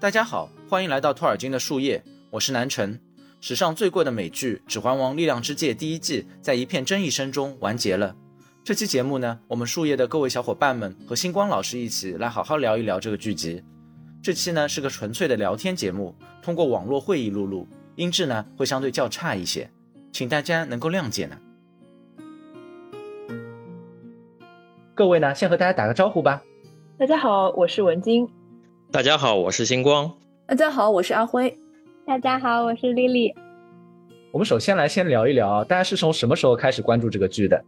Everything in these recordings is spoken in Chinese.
大家好，欢迎来到托尔金的树叶，我是南辰。史上最贵的美剧《指环王：力量之戒》第一季在一片争议声中完结了。这期节目呢，我们树叶的各位小伙伴们和星光老师一起来好好聊一聊这个剧集。这期呢是个纯粹的聊天节目，通过网络会议录录，音质呢会相对较差一些，请大家能够谅解呢。各位呢，先和大家打个招呼吧。大家好，我是文晶。大家好，我是星光。大家好，我是阿辉。大家好，我是丽丽。我们首先来先聊一聊，大家是从什么时候开始关注这个剧的？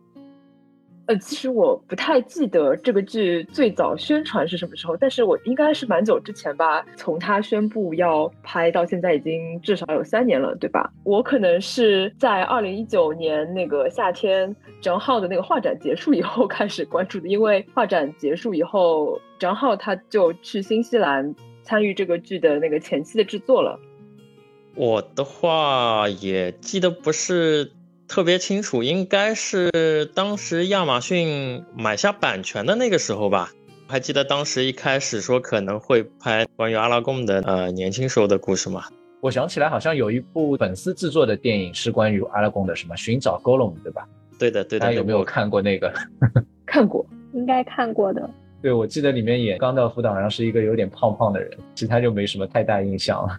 呃，其实我不太记得这个剧最早宣传是什么时候，但是我应该是蛮久之前吧。从他宣布要拍到现在，已经至少有三年了，对吧？我可能是在二零一九年那个夏天，张浩的那个画展结束以后开始关注的，因为画展结束以后，张浩他就去新西兰参与这个剧的那个前期的制作了。我的话也记得不是。特别清楚，应该是当时亚马逊买下版权的那个时候吧。还记得当时一开始说可能会拍关于阿拉贡的呃年轻时候的故事吗？我想起来，好像有一部粉丝制作的电影是关于阿拉贡的，什么寻找 Gollum，对吧？对的，对的。大家有没有看过那个？看过，应该看过的。对，我记得里面演冈道夫的好像是一个有点胖胖的人，其他就没什么太大印象了。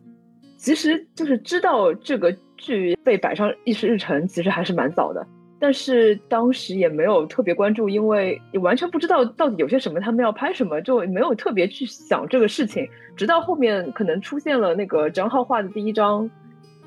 其实就是知道这个。剧被摆上议事日程其实还是蛮早的，但是当时也没有特别关注，因为也完全不知道到底有些什么，他们要拍什么，就没有特别去想这个事情。直到后面可能出现了那个张浩画的第一张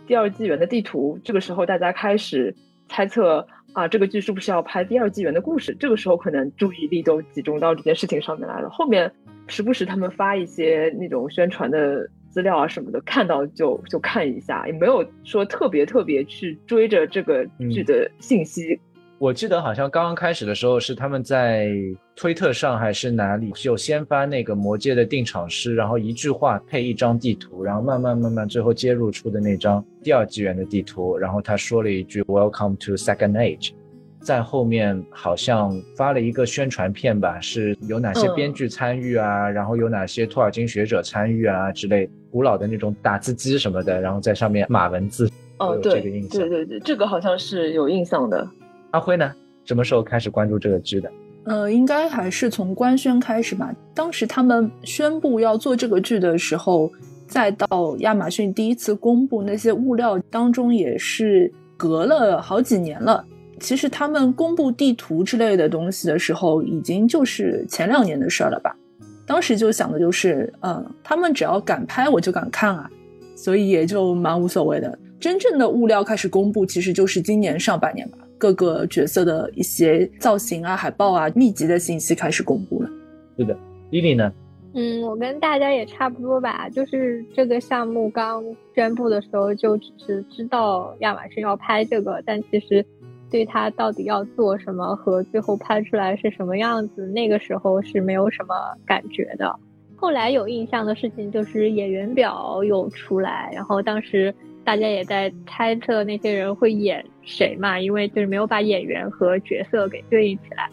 第二纪元的地图，这个时候大家开始猜测啊，这个剧是不是要拍第二纪元的故事？这个时候可能注意力都集中到这件事情上面来了。后面时不时他们发一些那种宣传的。资料啊什么的，看到就就看一下，也没有说特别特别去追着这个剧的信息。我记得好像刚刚开始的时候是他们在推特上还是哪里，就先发那个魔戒的定场诗，然后一句话配一张地图，然后慢慢慢慢最后接入出的那张第二纪元的地图，然后他说了一句 Welcome to Second Age。在后面好像发了一个宣传片吧，是有哪些编剧参与啊，然后有哪些托尔金学者参与啊之类，古老的那种打字机什么的，然后在上面码文字。哦，对，对对对，这个好像是有印象的。阿辉呢，什么时候开始关注这个剧的？呃，应该还是从官宣开始吧。当时他们宣布要做这个剧的时候，再到亚马逊第一次公布那些物料当中，也是隔了好几年了。其实他们公布地图之类的东西的时候，已经就是前两年的事儿了吧？当时就想的就是，嗯，他们只要敢拍，我就敢看啊，所以也就蛮无所谓的。真正的物料开始公布，其实就是今年上半年吧，各个角色的一些造型啊、海报啊、密集的信息开始公布了。是的，丽丽呢？嗯，我跟大家也差不多吧，就是这个项目刚宣布的时候，就只是知道亚马逊要拍这个，但其实。对他到底要做什么和最后拍出来是什么样子，那个时候是没有什么感觉的。后来有印象的事情就是演员表有出来，然后当时大家也在猜测那些人会演谁嘛，因为就是没有把演员和角色给对应起来。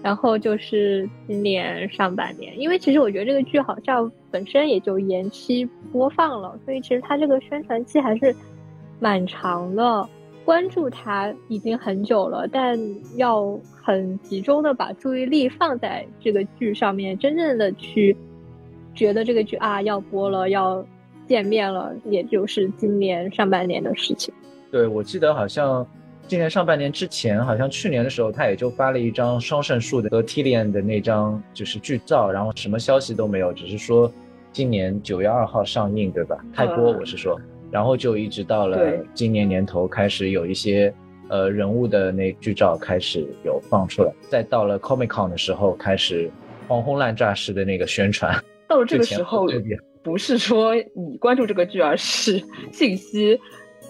然后就是今年上半年，因为其实我觉得这个剧好像本身也就延期播放了，所以其实它这个宣传期还是蛮长的。关注他已经很久了，但要很集中的把注意力放在这个剧上面，真正的去觉得这个剧啊要播了，要见面了，也就是今年上半年的事情。对，我记得好像今年上半年之前，好像去年的时候，他也就发了一张双圣树的和 Tilian 的那张就是剧照，然后什么消息都没有，只是说今年九月二号上映，对吧？开播，我是说。然后就一直到了今年年头，开始有一些呃人物的那剧照开始有放出来，再到了 Comic Con 的时候，开始狂轰滥炸式的那个宣传。到了这个时候，不是说你关注这个剧，而是信息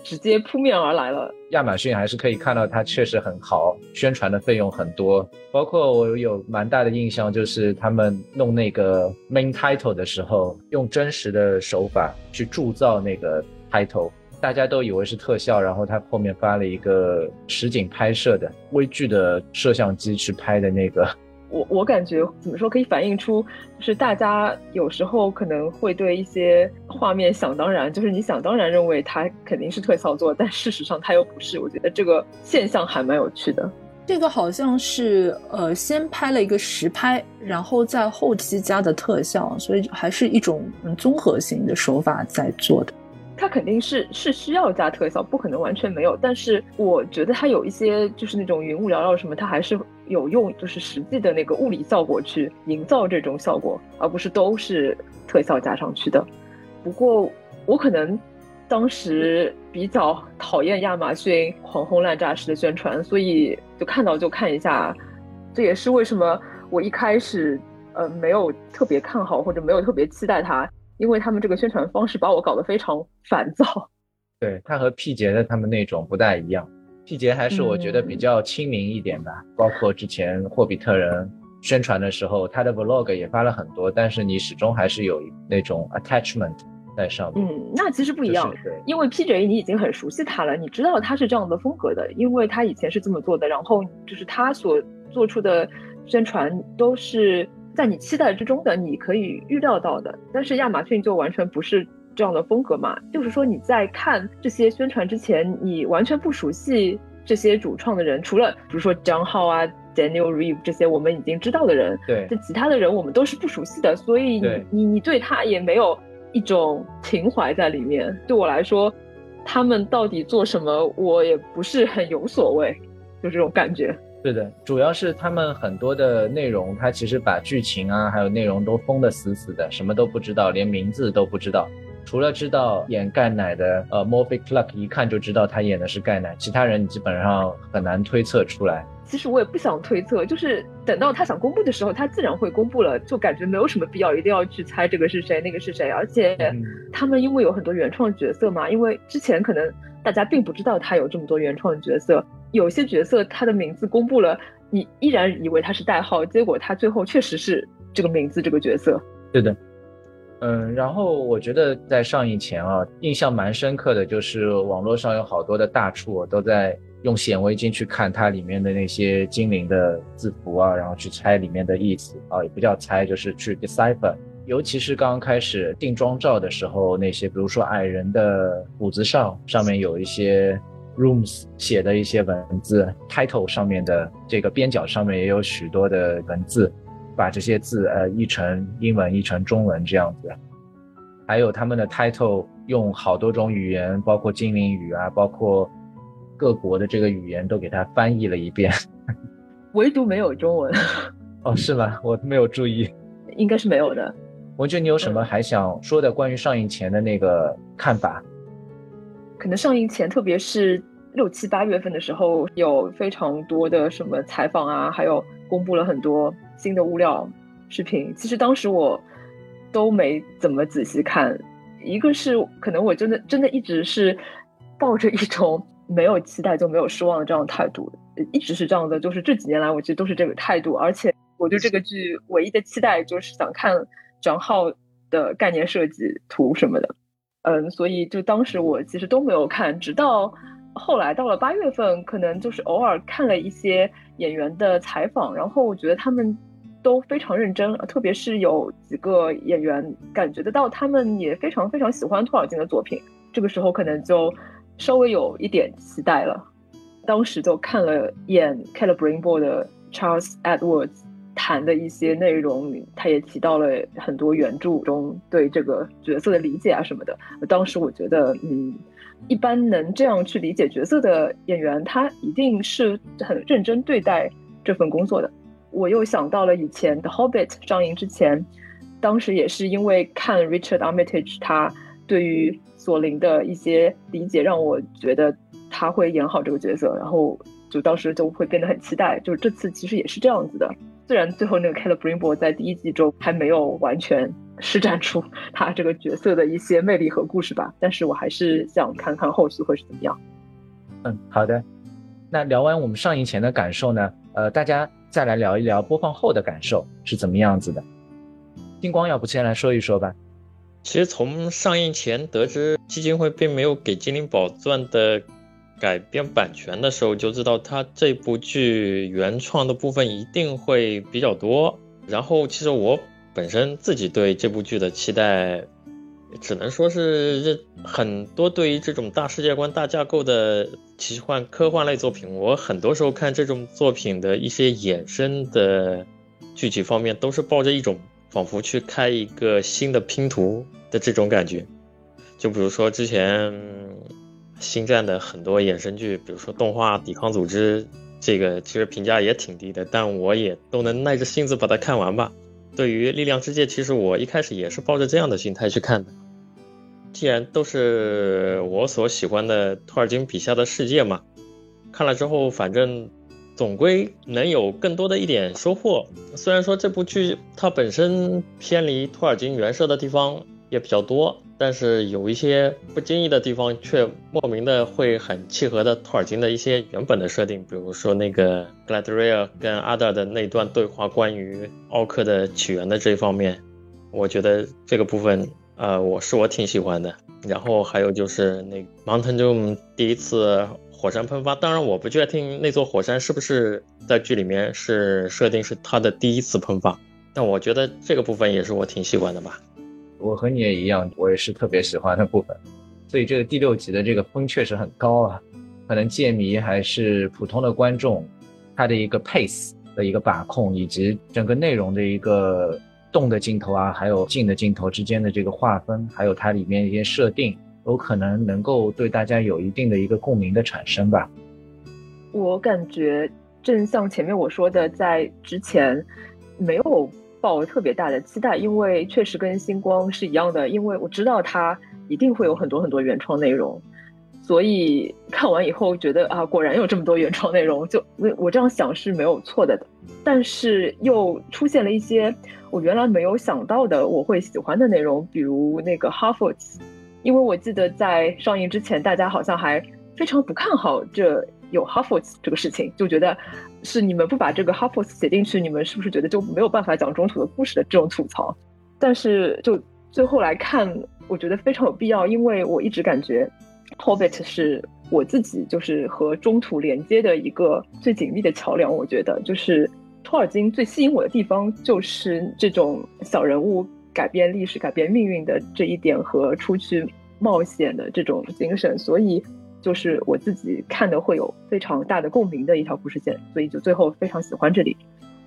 直接扑面而来了。亚马逊还是可以看到它确实很好，宣传的费用很多。包括我有蛮大的印象，就是他们弄那个 Main Title 的时候，用真实的手法去铸造那个。开头大家都以为是特效，然后他后面发了一个实景拍摄的微距的摄像机去拍的那个 我我感觉怎么说可以反映出，就是大家有时候可能会对一些画面想当然，就是你想当然认为它肯定是特效做，但事实上它又不是。我觉得这个现象还蛮有趣的。这个好像是呃先拍了一个实拍，然后在后期加的特效，所以还是一种综合性的手法在做的。它肯定是是需要加特效，不可能完全没有。但是我觉得它有一些就是那种云雾缭绕什么，它还是有用，就是实际的那个物理效果去营造这种效果，而不是都是特效加上去的。不过我可能当时比较讨厌亚马逊狂轰滥炸式的宣传，所以就看到就看一下。这也是为什么我一开始呃没有特别看好或者没有特别期待它。因为他们这个宣传方式把我搞得非常烦躁。对他和 P 杰的他们那种不大一样，P 杰还是我觉得比较亲民一点吧。包括之前霍比特人宣传的时候，他的 Vlog 也发了很多，但是你始终还是有那种 attachment 在上面。嗯，那其实不一样，因为 P J 你已经很熟悉他了，你知道他是这样的风格的，因为他以前是这么做的，然后就是他所做出的宣传都是。在你期待之中的，你可以预料到的，但是亚马逊就完全不是这样的风格嘛。就是说你在看这些宣传之前，你完全不熟悉这些主创的人，除了比如说张浩啊、Daniel Reeve 这些我们已经知道的人，对，这其他的人我们都是不熟悉的，所以你你你对他也没有一种情怀在里面。对我来说，他们到底做什么，我也不是很有所谓，就这种感觉。是的，主要是他们很多的内容，他其实把剧情啊，还有内容都封得死死的，什么都不知道，连名字都不知道。除了知道演盖奶的呃 m o r p h y Clark，一看就知道他演的是盖奶，其他人你基本上很难推测出来。其实我也不想推测，就是等到他想公布的时候，他自然会公布了，就感觉没有什么必要一定要去猜这个是谁，那个是谁。而且他们因为有很多原创角色嘛，因为之前可能大家并不知道他有这么多原创角色。有些角色他的名字公布了，你依然以为他是代号，结果他最后确实是这个名字这个角色。对的，嗯，然后我觉得在上映前啊，印象蛮深刻的就是网络上有好多的大厨都在用显微镜去看它里面的那些精灵的字符啊，然后去猜里面的意思啊，也不叫猜，就是去 decipher。尤其是刚刚开始定妆照的时候，那些比如说矮人的骨子上上面有一些。Rooms 写的一些文字，title 上面的这个边角上面也有许多的文字，把这些字呃译成英文，译成中文这样子。还有他们的 title 用好多种语言，包括精灵语啊，包括各国的这个语言都给它翻译了一遍，唯独没有中文。哦，是吗？我没有注意，应该是没有的。文娟，你有什么还想说的关于上映前的那个看法？可能上映前，特别是六七八月份的时候，有非常多的什么采访啊，还有公布了很多新的物料视频。其实当时我都没怎么仔细看，一个是可能我真的真的一直是抱着一种没有期待就没有失望的这样的态度，一直是这样的。就是这几年来，我其实都是这个态度。而且我对这个剧唯一的期待就是想看张浩的概念设计图什么的。嗯，所以就当时我其实都没有看，直到后来到了八月份，可能就是偶尔看了一些演员的采访，然后我觉得他们都非常认真，特别是有几个演员，感觉得到他们也非常非常喜欢托尔金的作品。这个时候可能就稍微有一点期待了。当时就看了演 c a l i b r i n b o 的 Charles Edwards。谈的一些内容，他也提到了很多原著中对这个角色的理解啊什么的。当时我觉得，嗯，一般能这样去理解角色的演员，他一定是很认真对待这份工作的。我又想到了以前的《Hobbit》上映之前，当时也是因为看 Richard Armitage 他对于索林的一些理解，让我觉得他会演好这个角色，然后就当时就会变得很期待。就是这次其实也是这样子的。虽然最后那个 k a l e b r i n b o 在第一季中还没有完全施展出他这个角色的一些魅力和故事吧，但是我还是想看看后续会是怎么样。嗯，好的。那聊完我们上映前的感受呢？呃，大家再来聊一聊播放后的感受是怎么样子的。金光，要不先来说一说吧。其实从上映前得知基金会并没有给《精灵宝钻》的改编版权的时候就知道，他这部剧原创的部分一定会比较多。然后，其实我本身自己对这部剧的期待，只能说是这很多对于这种大世界观、大架构的奇幻科幻类作品，我很多时候看这种作品的一些衍生的具体方面，都是抱着一种仿佛去开一个新的拼图的这种感觉。就比如说之前星战的很多衍生剧，比如说动画《抵抗组织》，这个其实评价也挺低的，但我也都能耐着性子把它看完吧。对于《力量之戒》，其实我一开始也是抱着这样的心态去看的。既然都是我所喜欢的托尔金笔下的世界嘛，看了之后，反正总归能有更多的一点收获。虽然说这部剧它本身偏离托尔金原设的地方也比较多。但是有一些不经意的地方，却莫名的会很契合的托尔金的一些原本的设定，比如说那个格莱德瑞尔跟阿德尔的那段对话，关于奥克的起源的这一方面，我觉得这个部分，呃，我是我挺喜欢的。然后还有就是那 Mountain Doom 第一次火山喷发，当然我不确定那座火山是不是在剧里面是设定是他的第一次喷发，但我觉得这个部分也是我挺喜欢的吧。我和你也一样，我也是特别喜欢的部分，所以这个第六集的这个分确实很高啊。可能界迷还是普通的观众，他的一个 pace 的一个把控，以及整个内容的一个动的镜头啊，还有静的镜头之间的这个划分，还有它里面一些设定，有可能能够对大家有一定的一个共鸣的产生吧。我感觉正像前面我说的，在之前没有。抱特别大的期待，因为确实跟星光是一样的，因为我知道它一定会有很多很多原创内容，所以看完以后觉得啊，果然有这么多原创内容，就我我这样想是没有错的。但是又出现了一些我原来没有想到的我会喜欢的内容，比如那个哈佛斯，因为我记得在上映之前，大家好像还非常不看好这有哈佛斯这个事情，就觉得。是你们不把这个 h a f o s 写进去，你们是不是觉得就没有办法讲中土的故事的这种吐槽？但是就最后来看，我觉得非常有必要，因为我一直感觉 Hobbit 是我自己就是和中土连接的一个最紧密的桥梁。我觉得就是托尔金最吸引我的地方，就是这种小人物改变历史、改变命运的这一点和出去冒险的这种精神，所以。就是我自己看的会有非常大的共鸣的一条故事线，所以就最后非常喜欢这里。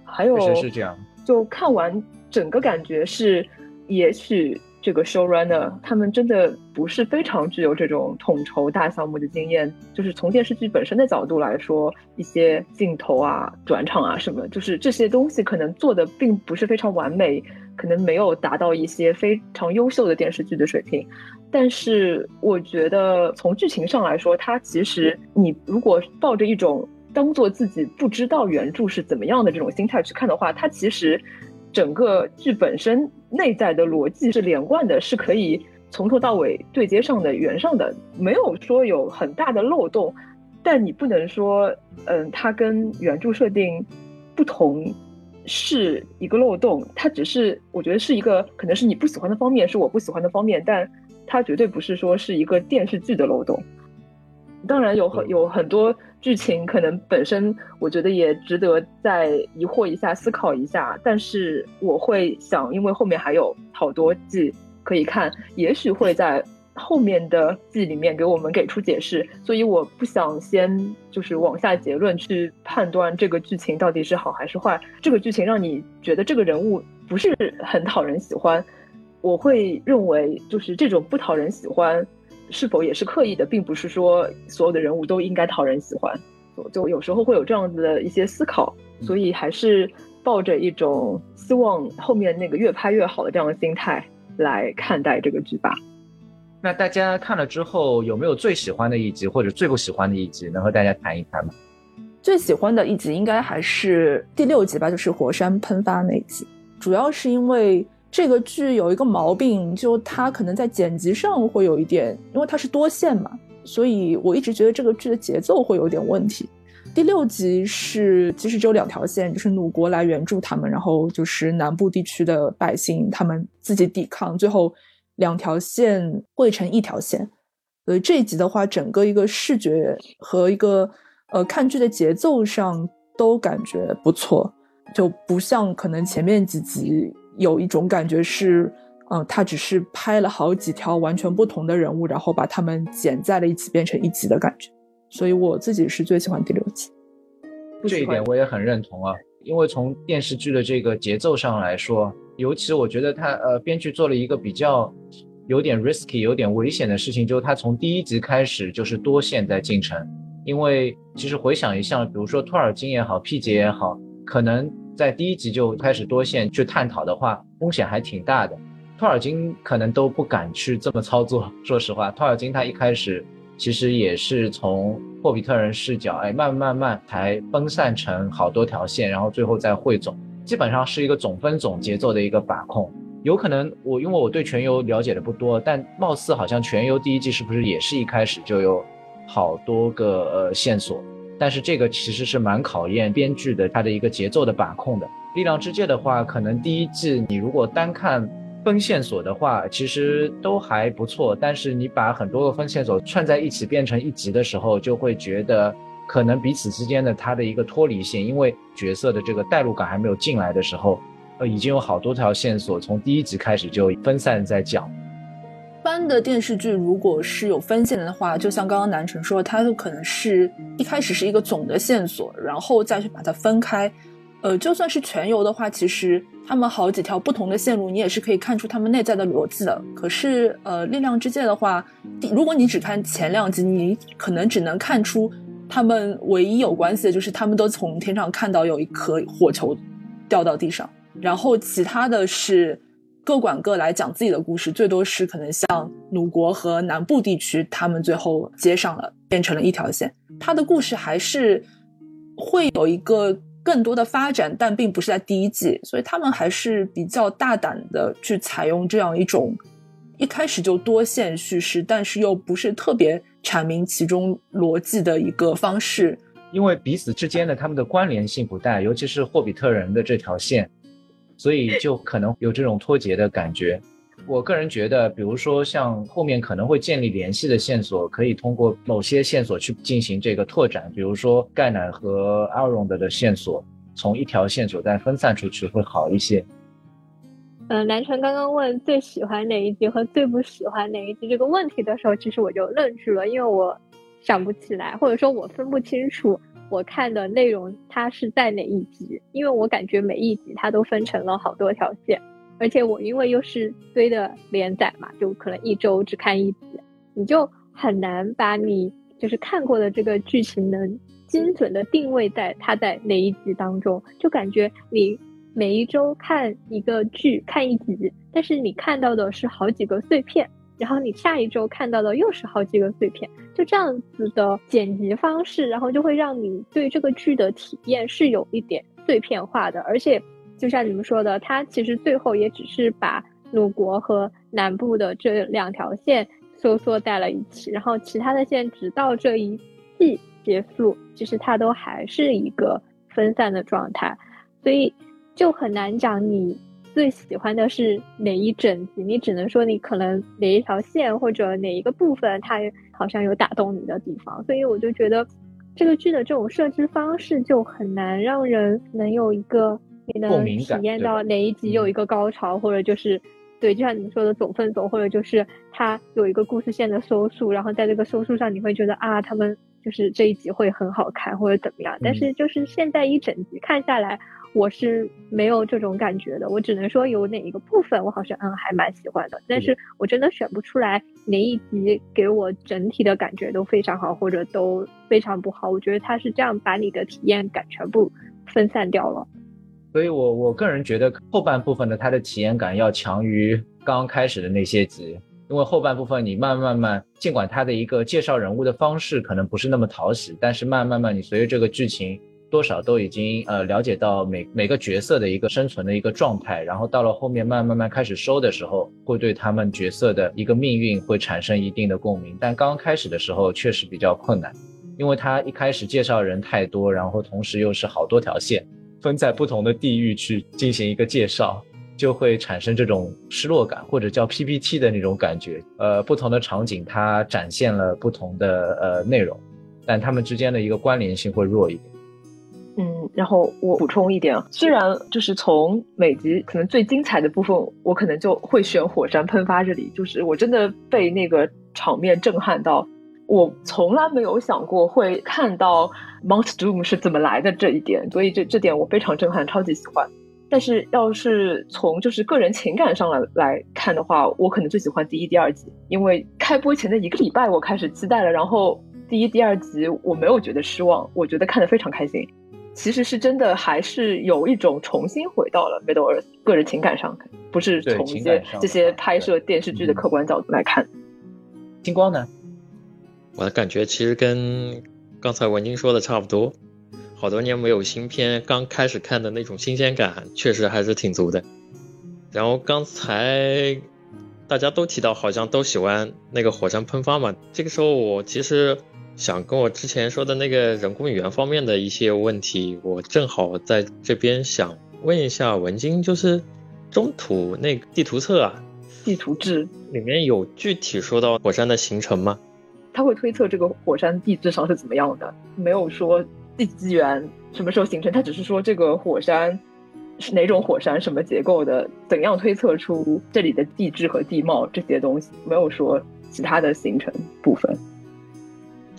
还有是这样，就看完整个感觉是，也许这个 showrunner 他们真的不是非常具有这种统筹大项目的经验。就是从电视剧本身的角度来说，一些镜头啊、转场啊什么，就是这些东西可能做的并不是非常完美，可能没有达到一些非常优秀的电视剧的水平。但是我觉得从剧情上来说，它其实你如果抱着一种当做自己不知道原著是怎么样的这种心态去看的话，它其实整个剧本身内在的逻辑是连贯的，是可以从头到尾对接上的、圆上的，没有说有很大的漏洞。但你不能说，嗯，它跟原著设定不同是一个漏洞，它只是我觉得是一个可能是你不喜欢的方面，是我不喜欢的方面，但。它绝对不是说是一个电视剧的漏洞，当然有很有很多剧情可能本身我觉得也值得再疑惑一下、思考一下。但是我会想，因为后面还有好多季可以看，也许会在后面的剧里面给我们给出解释，所以我不想先就是往下结论去判断这个剧情到底是好还是坏。这个剧情让你觉得这个人物不是很讨人喜欢。我会认为，就是这种不讨人喜欢，是否也是刻意的，并不是说所有的人物都应该讨人喜欢。就有时候会有这样子的一些思考，所以还是抱着一种希望后面那个越拍越好的这样的心态来看待这个剧吧。那大家看了之后，有没有最喜欢的一集或者最不喜欢的一集，能和大家谈一谈吗？最喜欢的一集应该还是第六集吧，就是火山喷发那一集，主要是因为。这个剧有一个毛病，就它可能在剪辑上会有一点，因为它是多线嘛，所以我一直觉得这个剧的节奏会有点问题。第六集是其实只有两条线，就是鲁国来援助他们，然后就是南部地区的百姓他们自己抵抗，最后两条线汇成一条线所以这一集的话，整个一个视觉和一个呃看剧的节奏上都感觉不错，就不像可能前面几集有一种感觉是，嗯，他只是拍了好几条完全不同的人物，然后把他们剪在了一起变成一集的感觉。所以我自己是最喜欢第六集。这一点我也很认同啊，因为从电视剧的这个节奏上来说，尤其我觉得他呃编剧做了一个比较有点 risky、有点危险的事情，就是他从第一集开始就是多线在进程。因为其实回想一下，比如说托尔金也好，P 姐也好，可能在第一集就开始多线去探讨的话，风险还挺大的。托尔金可能都不敢去这么操作。说实话，托尔金他一开始。其实也是从霍比特人视角，哎，慢慢慢才分散成好多条线，然后最后再汇总，基本上是一个总分总节奏的一个把控。有可能我因为我对全游了解的不多，但貌似好像全游第一季是不是也是一开始就有好多个呃线索？但是这个其实是蛮考验编剧的他的一个节奏的把控的。力量之戒的话，可能第一季你如果单看。分线索的话，其实都还不错，但是你把很多个分线索串在一起变成一集的时候，就会觉得可能彼此之间的它的一个脱离性，因为角色的这个代入感还没有进来的时候，呃，已经有好多条线索从第一集开始就分散在讲。一般的电视剧如果是有分线的话，就像刚刚南辰说，它可能是一开始是一个总的线索，然后再去把它分开。呃，就算是全游的话，其实他们好几条不同的线路，你也是可以看出他们内在的逻辑的。可是，呃，力量之界的话，如果你只看前两集，你可能只能看出他们唯一有关系的就是他们都从天上看到有一颗火球掉到地上，然后其他的是各管各来讲自己的故事，最多是可能像鲁国和南部地区，他们最后接上了，变成了一条线。他的故事还是会有一个。更多的发展，但并不是在第一季，所以他们还是比较大胆的去采用这样一种一开始就多线叙事，但是又不是特别阐明其中逻辑的一个方式。因为彼此之间的他们的关联性不大，尤其是霍比特人的这条线，所以就可能有这种脱节的感觉。我个人觉得，比如说像后面可能会建立联系的线索，可以通过某些线索去进行这个拓展。比如说盖奶和阿荣的的线索，从一条线索再分散出去会好一些。嗯，南辰刚刚问最喜欢哪一集和最不喜欢哪一集这个问题的时候，其实我就愣住了，因为我想不起来，或者说我分不清楚我看的内容它是在哪一集，因为我感觉每一集它都分成了好多条线。而且我因为又是追的连载嘛，就可能一周只看一集，你就很难把你就是看过的这个剧情能精准的定位在它在哪一集当中，就感觉你每一周看一个剧看一集，但是你看到的是好几个碎片，然后你下一周看到的又是好几个碎片，就这样子的剪辑方式，然后就会让你对这个剧的体验是有一点碎片化的，而且。就像你们说的，它其实最后也只是把鲁国和南部的这两条线收缩在了一起，然后其他的线直到这一季结束，其实它都还是一个分散的状态，所以就很难讲你最喜欢的是哪一整集，你只能说你可能哪一条线或者哪一个部分它好像有打动你的地方，所以我就觉得这个剧的这种设置方式就很难让人能有一个。你能体验到哪一集有一个高潮，或者就是对，就像你们说的总分总，或者就是它有一个故事线的收束，然后在这个收束上你会觉得啊，他们就是这一集会很好看或者怎么样。但是就是现在一整集看下来，我是没有这种感觉的。我只能说有哪一个部分我好像嗯还蛮喜欢的，但是我真的选不出来哪一集给我整体的感觉都非常好，或者都非常不好。我觉得他是这样把你的体验感全部分散掉了。所以，我我个人觉得后半部分的它的体验感要强于刚刚开始的那些集，因为后半部分你慢慢慢，尽管它的一个介绍人物的方式可能不是那么讨喜，但是慢慢慢你随着这个剧情多少都已经呃了解到每每个角色的一个生存的一个状态，然后到了后面慢慢慢开始收的时候，会对他们角色的一个命运会产生一定的共鸣，但刚开始的时候确实比较困难，因为他一开始介绍人太多，然后同时又是好多条线。分在不同的地域去进行一个介绍，就会产生这种失落感，或者叫 PPT 的那种感觉。呃，不同的场景它展现了不同的呃内容，但它们之间的一个关联性会弱一点。嗯，然后我补充一点啊，虽然就是从每集可能最精彩的部分，我可能就会选火山喷发这里，就是我真的被那个场面震撼到，我从来没有想过会看到 Mount Doom 是怎么来的这一点，所以这这点我非常震撼，超级喜欢。但是要是从就是个人情感上来来看的话，我可能最喜欢第一、第二集，因为开播前的一个礼拜我开始期待了，然后第一、第二集我没有觉得失望，我觉得看得非常开心。其实是真的，还是有一种重新回到了 Middle Earth，个人情感上，不是从一些这些拍摄电视剧的客观角度来看。星光呢？我的感觉其实跟刚才文晶说的差不多，好多年没有新片，刚开始看的那种新鲜感确实还是挺足的。然后刚才大家都提到，好像都喜欢那个火山喷发嘛，这个时候我其实。想跟我之前说的那个人工语言方面的一些问题，我正好在这边想问一下文晶，就是中土那个地图册啊，地图志里面有具体说到火山的形成吗？他会推测这个火山地质上是怎么样的，没有说地基源什么时候形成，他只是说这个火山是哪种火山，什么结构的，怎样推测出这里的地质和地貌这些东西，没有说其他的形成部分。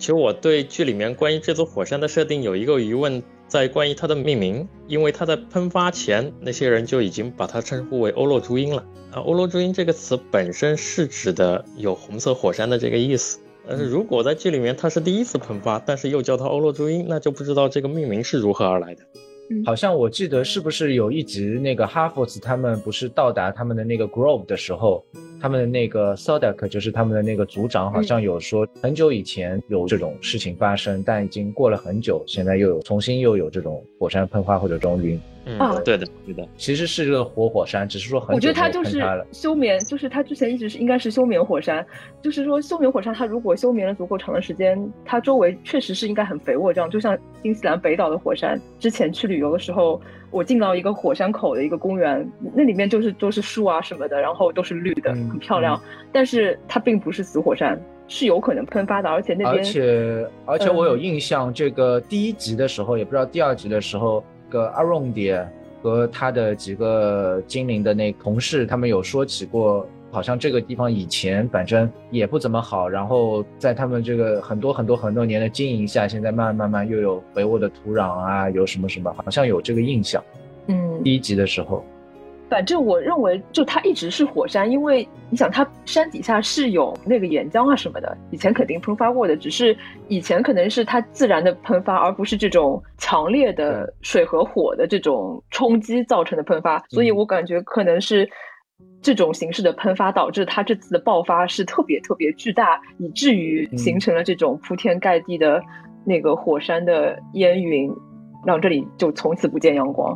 其实我对剧里面关于这座火山的设定有一个疑问，在关于它的命名，因为它在喷发前，那些人就已经把它称呼为欧洛朱茵了。啊，欧洛朱茵这个词本身是指的有红色火山的这个意思，但是如果在剧里面它是第一次喷发，但是又叫它欧洛朱茵，那就不知道这个命名是如何而来的。好像我记得是不是有一集那个哈佛斯他们不是到达他们的那个 grove 的时候。他们的那个 Sodak 就是他们的那个组长，好像有说很久以前有这种事情发生，但已经过了很久，现在又有重新又有这种火山喷发或者这种云。嗯，对的，对的，其实是个活火山，只是说很我觉得它就是休眠，就是它之前一直是应该是休眠火山，就是说休眠火山它如果休眠了足够长的时间，它周围确实是应该很肥沃，这样就像新西兰北岛的火山，之前去旅游的时候，我进到一个火山口的一个公园，那里面就是都是树啊什么的，然后都是绿的，很漂亮，但是它并不是死火山，是有可能喷发的，而且那边而且而且我有印象，这个第一集的时候，也不知道第二集的时候。个阿荣蝶和他的几个精灵的那同事，他们有说起过，好像这个地方以前反正也不怎么好，然后在他们这个很多很多很多年的经营下，现在慢慢慢慢又有肥沃的土壤啊，有什么什么，好像有这个印象。嗯，第一集的时候。反正我认为，就它一直是火山，因为你想，它山底下是有那个岩浆啊什么的，以前肯定喷发过的，只是以前可能是它自然的喷发，而不是这种强烈的水和火的这种冲击造成的喷发。所以我感觉可能是这种形式的喷发导致它这次的爆发是特别特别巨大，以至于形成了这种铺天盖地的那个火山的烟云，让这里就从此不见阳光。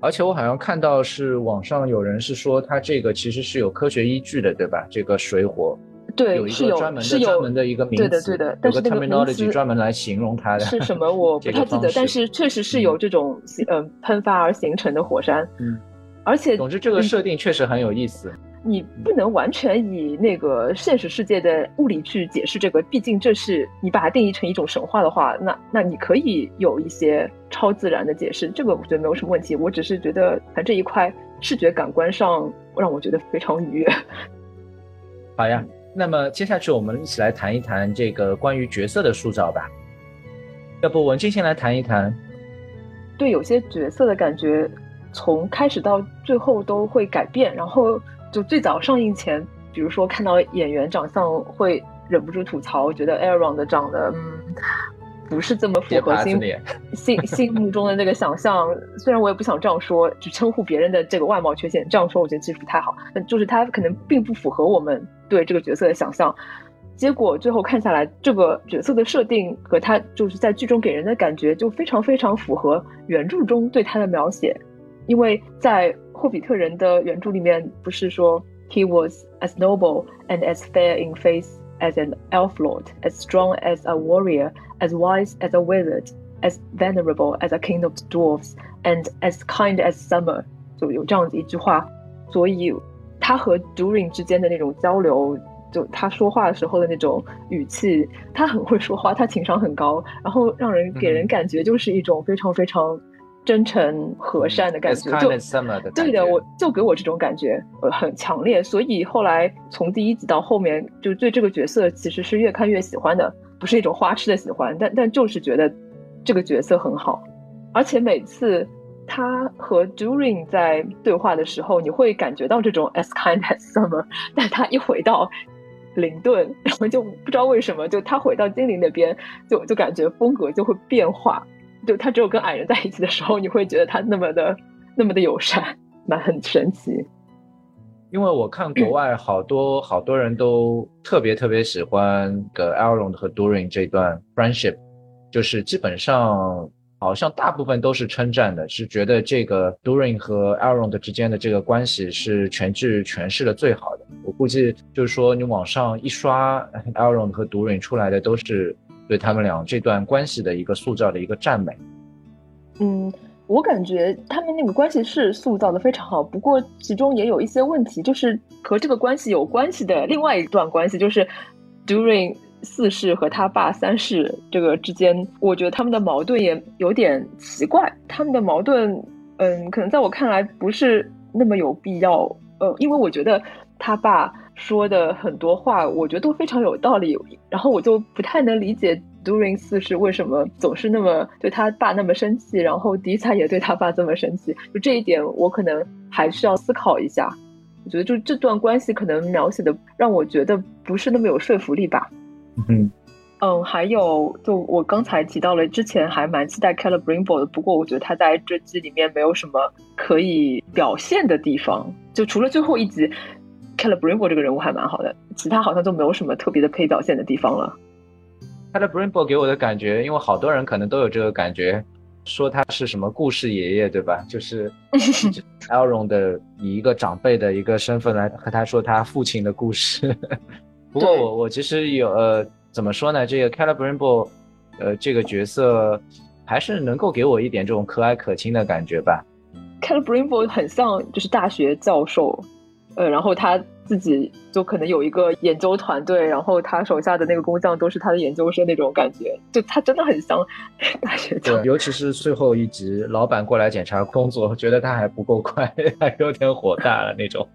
而且我好像看到是网上有人是说，它这个其实是有科学依据的，对吧？这个水火，对，有一个专门的专门的一个名词，对的，对的。有个 terminology 专门来形容它的。是什么？我 不太记得，但是确实是有这种嗯喷发而形成的火山。嗯，而且总之这个设定确实很有意思。你不能完全以那个现实世界的物理去解释这个，毕竟这是你把它定义成一种神话的话，那那你可以有一些超自然的解释，这个我觉得没有什么问题。我只是觉得，反正这一块视觉感官上让我觉得非常愉悦。好呀，那么接下去我们一起来谈一谈这个关于角色的塑造吧。要不文静先来谈一谈，对有些角色的感觉，从开始到最后都会改变，然后。就最早上映前，比如说看到演员长相会忍不住吐槽，觉得 Aaron 的长得嗯不是这么符合心心心目中的那个想象。虽然我也不想这样说，就称呼别人的这个外貌缺陷，这样说我觉得其实不太好。就是他可能并不符合我们对这个角色的想象。结果最后看下来，这个角色的设定和他就是在剧中给人的感觉就非常非常符合原著中对他的描写，因为在。霍比特人的原着里面不是说 he was as noble and as fair in face as an elf lord, as strong as a warrior, as wise as a wizard, as venerable as a king of dwarves, and as kind as summer。 就有这样子一句话，所以他和 During 之间的那种交流，就他说话的时候的那种语气，他很会说话，他情商很高，然后让人给人感觉就是一种非常非常 真诚和善的感觉，就对的，我就给我这种感觉，呃，很强烈，所以后来从第一集到后面，就对这个角色其实是越看越喜欢的，不是一种花痴的喜欢，但但就是觉得这个角色很好，而且每次。他和 During 在对话的时候，你会感觉到这种 as kind as summer，但他一回到林顿，然后就不知道为什么，就他回到精灵那边，就就感觉风格就会变化。就他只有跟矮人在一起的时候，你会觉得他那么的那么的友善，蛮很神奇。因为我看国外好多好多人都特别特别喜欢个 Elrond 和 Durin 这段 friendship，就是基本上。好像大部分都是称赞的，是觉得这个 Durin 和 Elrond 之间的这个关系是全剧诠释的最好的。我估计就是说，你网上一刷 Elrond 和 Durin 出来的，都是对他们俩这段关系的一个塑造的一个赞美。嗯，我感觉他们那个关系是塑造的非常好，不过其中也有一些问题，就是和这个关系有关系的另外一段关系，就是 During。四世和他爸三世这个之间，我觉得他们的矛盾也有点奇怪。他们的矛盾，嗯，可能在我看来不是那么有必要。呃，因为我觉得他爸说的很多话，我觉得都非常有道理。然后我就不太能理解 During 四世为什么总是那么对他爸那么生气，然后迪彩也对他爸这么生气。就这一点，我可能还需要思考一下。我觉得就这段关系可能描写的让我觉得不是那么有说服力吧。嗯嗯，还有，就我刚才提到了，之前还蛮期待 Calibrimbo 的，不过我觉得他在这季里面没有什么可以表现的地方，就除了最后一集，Calibrimbo 这个人物还蛮好的，其他好像就没有什么特别的可以表现的地方了。Calibrimbo 给我的感觉，因为好多人可能都有这个感觉，说他是什么故事爷爷，对吧？就是 Elrond 的以一个长辈的一个身份来和他说他父亲的故事。不过我我其实有呃怎么说呢？这个 Calibrimbo，呃这个角色还是能够给我一点这种可蔼可亲的感觉吧。Calibrimbo 很像就是大学教授，呃，然后他自己就可能有一个研究团队，然后他手下的那个工匠都是他的研究生那种感觉，就他真的很像大学生。尤其是最后一集，老板过来检查工作，觉得他还不够快，还有点火大了那种。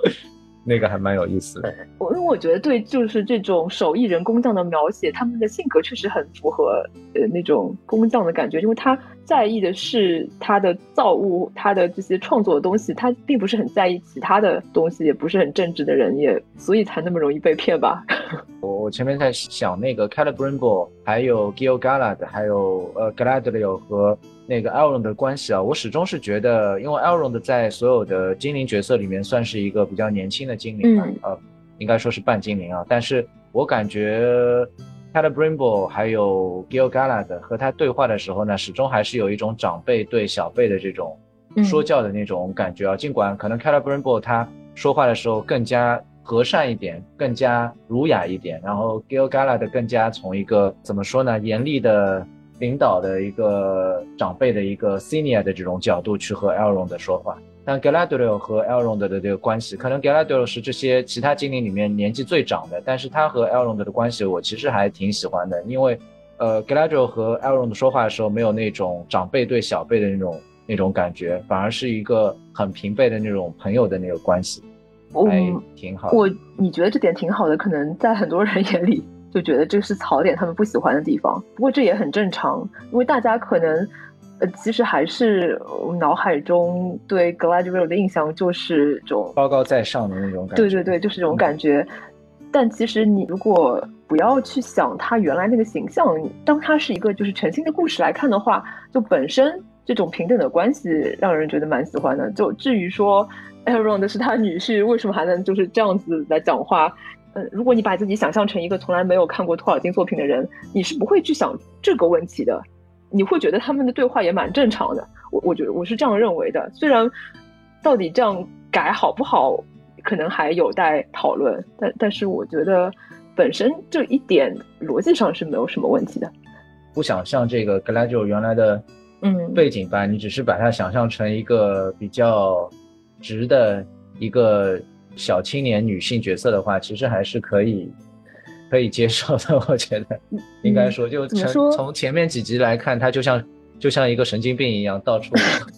那个还蛮有意思的，我因为我觉得对，就是这种手艺人工匠的描写，他们的性格确实很符合呃那种工匠的感觉，因为他在意的是他的造物，他的这些创作的东西，他并不是很在意其他的东西，也不是很正直的人，也所以才那么容易被骗吧。我我前面在想那个 Calibrimbo，还有 Gil Galad，还有呃 Galadriel 和。那个 Elrond 的关系啊，我始终是觉得，因为 Elrond 在所有的精灵角色里面算是一个比较年轻的精灵吧，呃，应该说是半精灵啊。但是我感觉 Calibrimbo 还有 Gil Galad 和他对话的时候呢，始终还是有一种长辈对小辈的这种说教的那种感觉啊。尽管可能 Calibrimbo 他说话的时候更加和善一点，更加儒雅一点，然后 Gil Galad 更加从一个怎么说呢，严厉的。领导的一个长辈的一个 senior 的这种角度去和 Elrond 的说话，但 Galadriel 和 Elrond 的这个关系，可能 Galadriel 是这些其他精灵里面年纪最长的，但是他和 Elrond 的关系我其实还挺喜欢的，因为呃 Galadriel 和 Elrond 说话的时候没有那种长辈对小辈的那种那种感觉，反而是一个很平辈的那种朋友的那个关系，还挺好。我你觉得这点挺好的，可能在很多人眼里。就觉得这是槽点，他们不喜欢的地方。不过这也很正常，因为大家可能，呃，其实还是脑海中对 Galadriel 的印象就是这种高高在上的那种感觉。对对对，就是这种感觉。但其实你如果不要去想他原来那个形象，当他是一个就是全新的故事来看的话，就本身这种平等的关系让人觉得蛮喜欢的。就至于说 Aaron 的是他女婿，为什么还能就是这样子来讲话？嗯，如果你把自己想象成一个从来没有看过托尔金作品的人，你是不会去想这个问题的，你会觉得他们的对话也蛮正常的。我我觉得我是这样认为的，虽然到底这样改好不好，可能还有待讨论，但但是我觉得本身这一点逻辑上是没有什么问题的。不想像这个格莱就原来的嗯背景吧，你只是把它想象成一个比较。直的一个小青年女性角色的话，其实还是可以可以接受的。我觉得应该说，就从从前面几集来看，她就像就像一个神经病一样，到处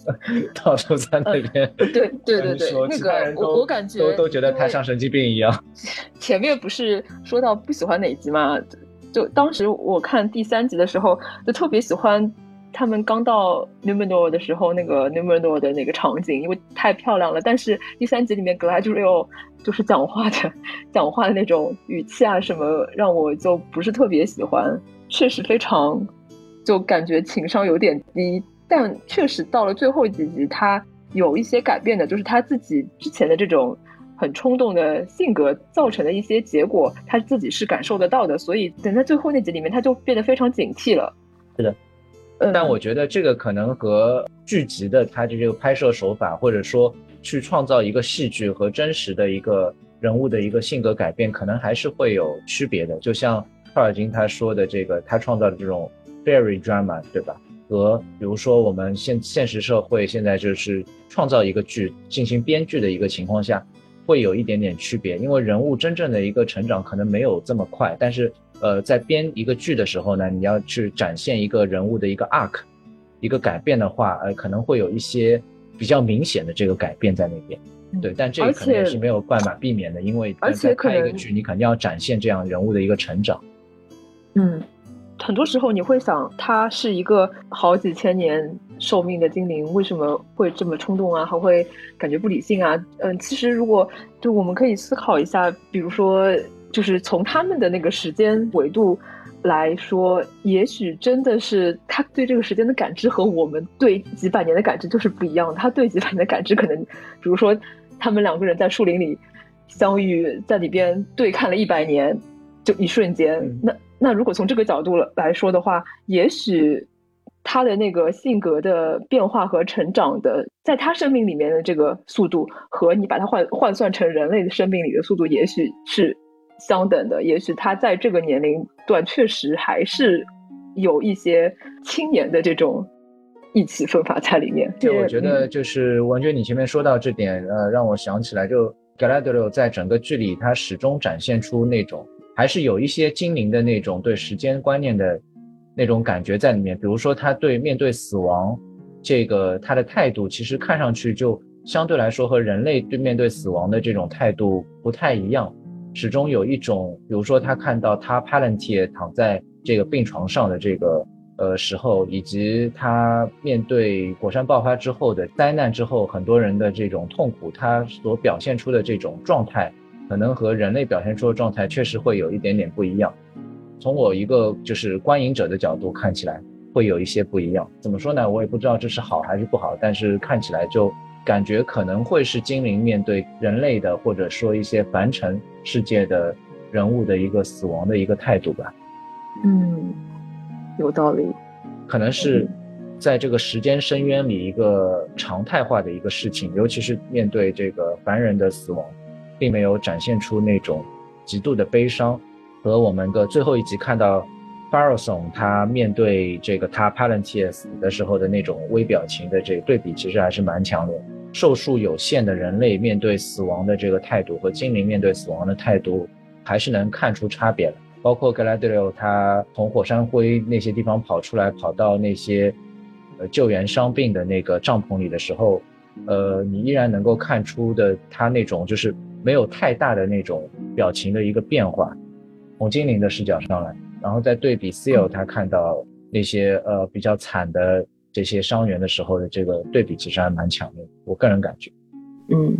到处在那边。对对对对，那个我我感觉都都觉得她像神经病一样。前面不是说到不喜欢哪集吗？就当时我看第三集的时候，就特别喜欢。他们刚到 Numenor 的时候，那个 Numenor 的那个场景，因为太漂亮了。但是第三集里面 Galadriel 就是讲话的，讲话的那种语气啊什么，让我就不是特别喜欢。确实非常，就感觉情商有点低。但确实到了最后几集，他有一些改变的，就是他自己之前的这种很冲动的性格造成的一些结果，他自己是感受得到的。所以等在最后那集里面，他就变得非常警惕了。是的。但我觉得这个可能和剧集的它的这个拍摄手法，或者说去创造一个戏剧和真实的一个人物的一个性格改变，可能还是会有区别的。就像托尔金他说的，这个他创造的这种 fairy drama，对吧？和比如说我们现现实社会现在就是创造一个剧进行编剧的一个情况下，会有一点点区别，因为人物真正的一个成长可能没有这么快，但是。呃，在编一个剧的时候呢，你要去展现一个人物的一个 arc，一个改变的话，呃，可能会有一些比较明显的这个改变在那边。对，但这个肯定是没有办法避免的，因为而且看一个剧，你肯定要展现这样人物的一个成长。嗯，很多时候你会想，他是一个好几千年寿命的精灵，为什么会这么冲动啊？还会感觉不理性啊？嗯，其实如果就我们可以思考一下，比如说。就是从他们的那个时间维度来说，也许真的是他对这个时间的感知和我们对几百年的感知就是不一样。他对几百年的感知，可能比如说他们两个人在树林里相遇，在里边对看了一百年，就一瞬间。那那如果从这个角度来说的话，也许他的那个性格的变化和成长的，在他生命里面的这个速度，和你把它换换算成人类的生命里的速度，也许是。相等的，也许他在这个年龄段确实还是有一些青年的这种意气风发在里面。对我觉得，就是王娟，你前面说到这点，呃，让我想起来，就 Galadriel 在整个剧里，他始终展现出那种还是有一些精灵的那种对时间观念的那种感觉在里面。比如说，他对面对死亡这个他的态度，其实看上去就相对来说和人类对面对死亡的这种态度不太一样。始终有一种，比如说他看到他 Palantir 躺在这个病床上的这个呃时候，以及他面对火山爆发之后的灾难之后，很多人的这种痛苦，他所表现出的这种状态，可能和人类表现出的状态确实会有一点点不一样。从我一个就是观影者的角度看起来，会有一些不一样。怎么说呢？我也不知道这是好还是不好，但是看起来就。感觉可能会是精灵面对人类的，或者说一些凡尘世界的人物的一个死亡的一个态度吧。嗯，有道理。可能是在这个时间深渊里一个常态化的一个事情，尤其是面对这个凡人的死亡，并没有展现出那种极度的悲伤。和我们的最后一集看到 f a r o s o n 他面对这个他 Palantir 死的时候的那种微表情的这个对比，其实还是蛮强烈。寿数有限的人类面对死亡的这个态度和精灵面对死亡的态度，还是能看出差别的。包括格拉德利欧他从火山灰那些地方跑出来，跑到那些呃救援伤病的那个帐篷里的时候，呃，你依然能够看出的他那种就是没有太大的那种表情的一个变化。从精灵的视角上来，然后再对比 Seal 他看到那些呃比较惨的。这些伤员的时候的这个对比其实还蛮强烈，我个人感觉。嗯，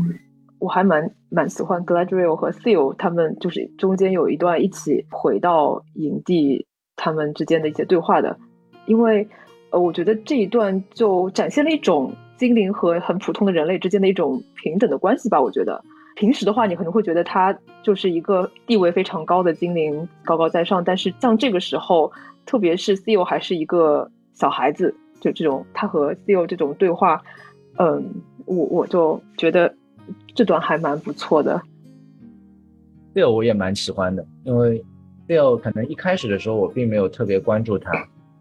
我还蛮蛮喜欢 Gladriel 和 Seal 他们，就是中间有一段一起回到营地，他们之间的一些对话的，因为呃，我觉得这一段就展现了一种精灵和很普通的人类之间的一种平等的关系吧。我觉得平时的话，你可能会觉得他就是一个地位非常高的精灵，高高在上，但是像这个时候，特别是 Seal 还是一个小孩子。就这种他和 Theo 这种对话，嗯，我我就觉得这段还蛮不错的。Theo 我也蛮喜欢的，因为 Theo 可能一开始的时候我并没有特别关注他，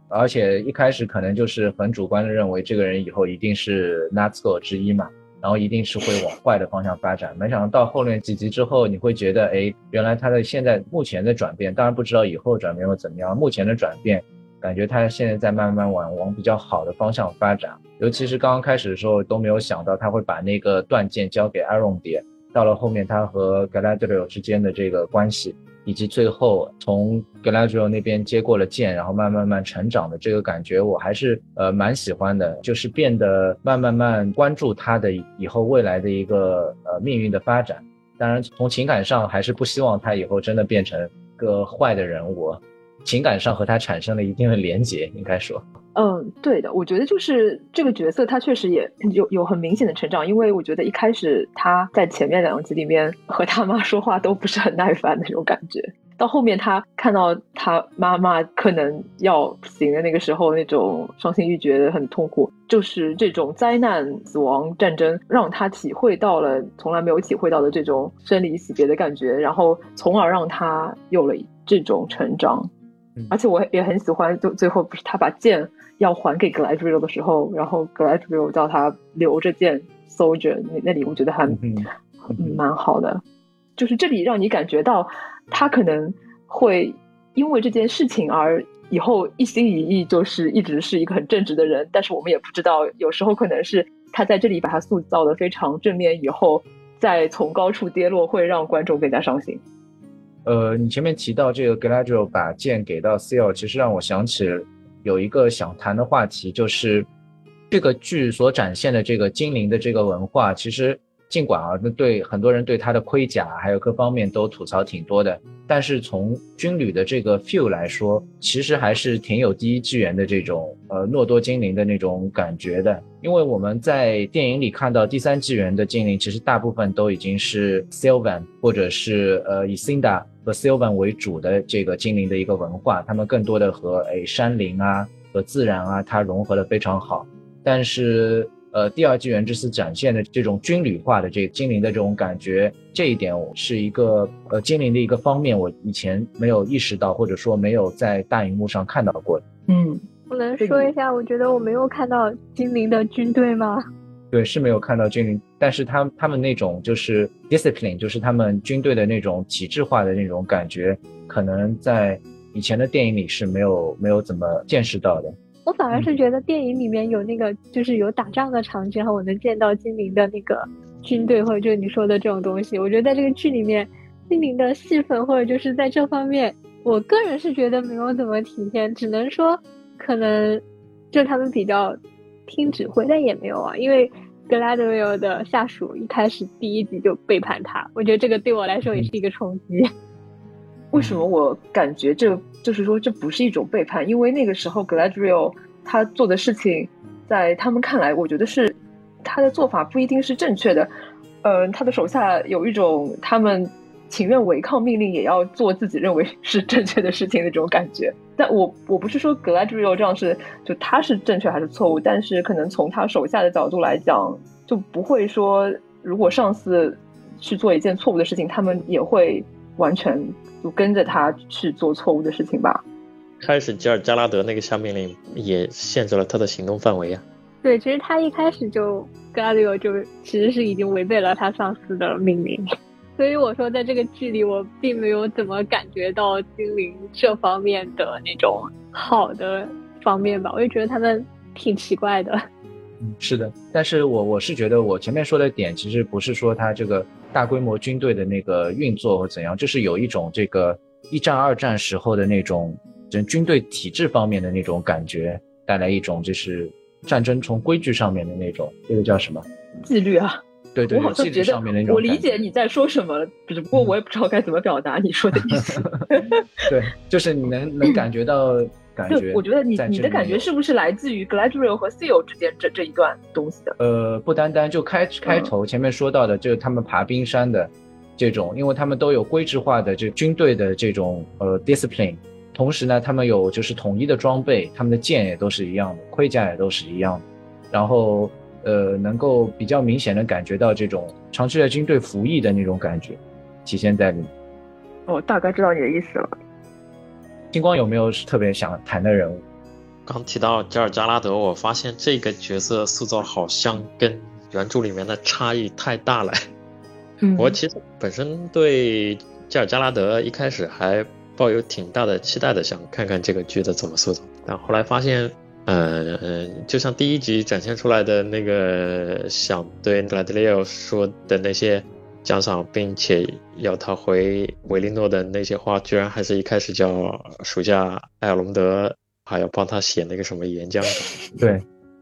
而且一开始可能就是很主观的认为这个人以后一定是 Natsko 之一嘛。然后一定是会往坏的方向发展。没想到到后面几集之后，你会觉得，哎，原来他的现在目前的转变，当然不知道以后转变会怎么样。目前的转变，感觉他现在在慢慢往往比较好的方向发展。尤其是刚刚开始的时候都没有想到他会把那个断剑交给艾隆蝶，到了后面他和 Galadriel 之间的这个关系。以及最后从 Galadriel 那边接过了剑，然后慢慢慢成长的这个感觉，我还是呃蛮喜欢的，就是变得慢慢慢关注他的以后未来的一个呃命运的发展。当然，从情感上还是不希望他以后真的变成个坏的人物，情感上和他产生了一定的连结，应该说。嗯，对的，我觉得就是这个角色，他确实也有有很明显的成长，因为我觉得一开始他在前面两集里面和他妈说话都不是很耐烦那种感觉，到后面他看到他妈妈可能要不行的那个时候，那种伤心欲绝很痛苦，就是这种灾难、死亡、战争，让他体会到了从来没有体会到的这种生离死别的感觉，然后从而让他有了这种成长。而且我也很喜欢，就最后不是他把剑。要还给格莱德的时候，然后格莱德叫他留着剑，soldier 那那里我觉得还嗯蛮好的，就是这里让你感觉到他可能会因为这件事情而以后一心一意就是一直是一个很正直的人，但是我们也不知道，有时候可能是他在这里把他塑造的非常正面，以后再从高处跌落会让观众更加伤心。呃，你前面提到这个 Gladio 把剑给到 Seal，其实让我想起。有一个想谈的话题，就是这个剧所展现的这个精灵的这个文化，其实尽管啊，那对很多人对他的盔甲还有各方面都吐槽挺多的，但是从军旅的这个 feel 来说，其实还是挺有第一纪元的这种呃诺多精灵的那种感觉的。因为我们在电影里看到第三纪元的精灵，其实大部分都已经是 Sylvan 或者是呃以 Cinda。和 Sylvan 为主的这个精灵的一个文化，他们更多的和诶山林啊和自然啊，它融合的非常好。但是呃，第二纪元之四展现的这种军旅化的这个精灵的这种感觉，这一点是一个呃精灵的一个方面，我以前没有意识到，或者说没有在大荧幕上看到过。嗯，我能说一下，我觉得我没有看到精灵的军队吗？对，是没有看到精灵，但是他他们那种就是 discipline，就是他们军队的那种体制化的那种感觉，可能在以前的电影里是没有没有怎么见识到的。我反而是觉得电影里面有那个就是有打仗的场景，然后我能见到精灵的那个军队，或者就是你说的这种东西。我觉得在这个剧里面，精灵的戏份或者就是在这方面，我个人是觉得没有怎么体现，只能说可能就他们比较听指挥，但也没有啊，因为。格拉德维尔的下属一开始第一集就背叛他，我觉得这个对我来说也是一个冲击。为什么我感觉这就是说这不是一种背叛？因为那个时候 Gladriel 他做的事情，在他们看来，我觉得是他的做法不一定是正确的。呃，他的手下有一种他们。情愿违抗命令，也要做自己认为是正确的事情的那种感觉。但我我不是说 Gladriel 这样是就他是正确还是错误，但是可能从他手下的角度来讲，就不会说如果上司去做一件错误的事情，他们也会完全就跟着他去做错误的事情吧。开始吉尔加拉德那个下命令也限制了他的行动范围呀。对，其实他一开始就格莱 r 奥就其实是已经违背了他上司的命令。所以我说，在这个剧里，我并没有怎么感觉到精灵这方面的那种好的方面吧。我就觉得他们挺奇怪的。嗯，是的。但是我我是觉得，我前面说的点，其实不是说他这个大规模军队的那个运作或怎样，就是有一种这个一战、二战时候的那种就军队体制方面的那种感觉，带来一种就是战争从规矩上面的那种，这个叫什么？纪律啊。对对，我好像觉得我理解你在说什么，只不过我也不知道该怎么表达你说的意思。对，就是你能能感觉到感觉。我觉得你你的感觉是不是来自于 Galadriel 和 Seal 之间这这一段东西的？呃，不单单就开开头前面说到的，就是他们爬冰山的这种，因为他们都有规制化的这军队的这种呃 discipline，同时呢，他们有就是统一的装备，他们的剑也都是一样的，盔甲也都是一样的，然后。呃，能够比较明显的感觉到这种长期在军队服役的那种感觉，体现在里面。哦，大概知道你的意思了。星光有没有特别想谈的人物？刚提到吉尔加拉德，我发现这个角色塑造好像跟原著里面的差异太大了。嗯我其实本身对吉尔加拉德一开始还抱有挺大的期待的，想看看这个剧的怎么塑造，但后来发现，呃，呃就像第一集展现出来的那个想对格拉德利奥说的那些奖赏，并且要他回维利诺的那些话，居然还是一开始叫属下艾尔隆德还要帮他写那个什么演讲稿。对。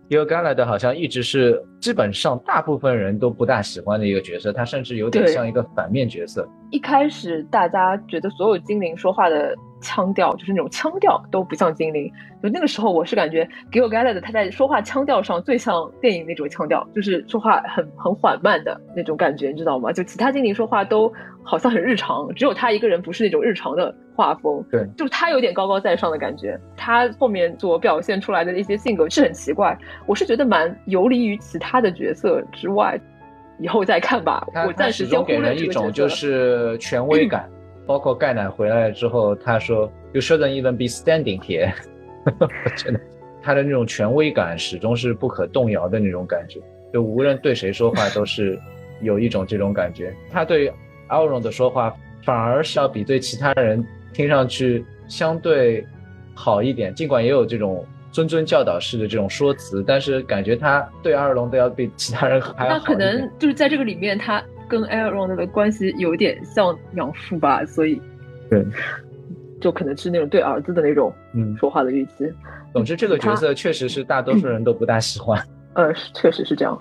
伊尔甘莱德好像一直是基本上大部分人都不大喜欢的一个角色，他甚至有点像一个反面角色。一开始大家觉得所有精灵说话的腔调，就是那种腔调都不像精灵。就那个时候，我是感觉 Gil Galad 他在说话腔调上最像电影那种腔调，就是说话很很缓慢的那种感觉，你知道吗？就其他精灵说话都好像很日常，只有他一个人不是那种日常的画风。对，就是他有点高高在上的感觉。他后面所表现出来的一些性格是很奇怪，我是觉得蛮游离于其他的角色之外。以后再看吧，我暂时始终给先忽略人一种就是权威感，包括盖奶回来之后，他说 “You shouldn't even be standing here”，我觉得他的那种权威感始终是不可动摇的那种感觉，就无论对谁说话都是有一种这种感觉。他对奥荣的说话反而是要比对其他人听上去相对好一点，尽管也有这种。谆谆教导式的这种说辞，但是感觉他对阿尔隆都要比其他人还要那可能就是在这个里面，他跟 Aaron 的关系有点像养父吧，所以对，就可能是那种对儿子的那种嗯，说话的语气。总之，这个角色确实是大多数人都不大喜欢。呃，是确实是这样。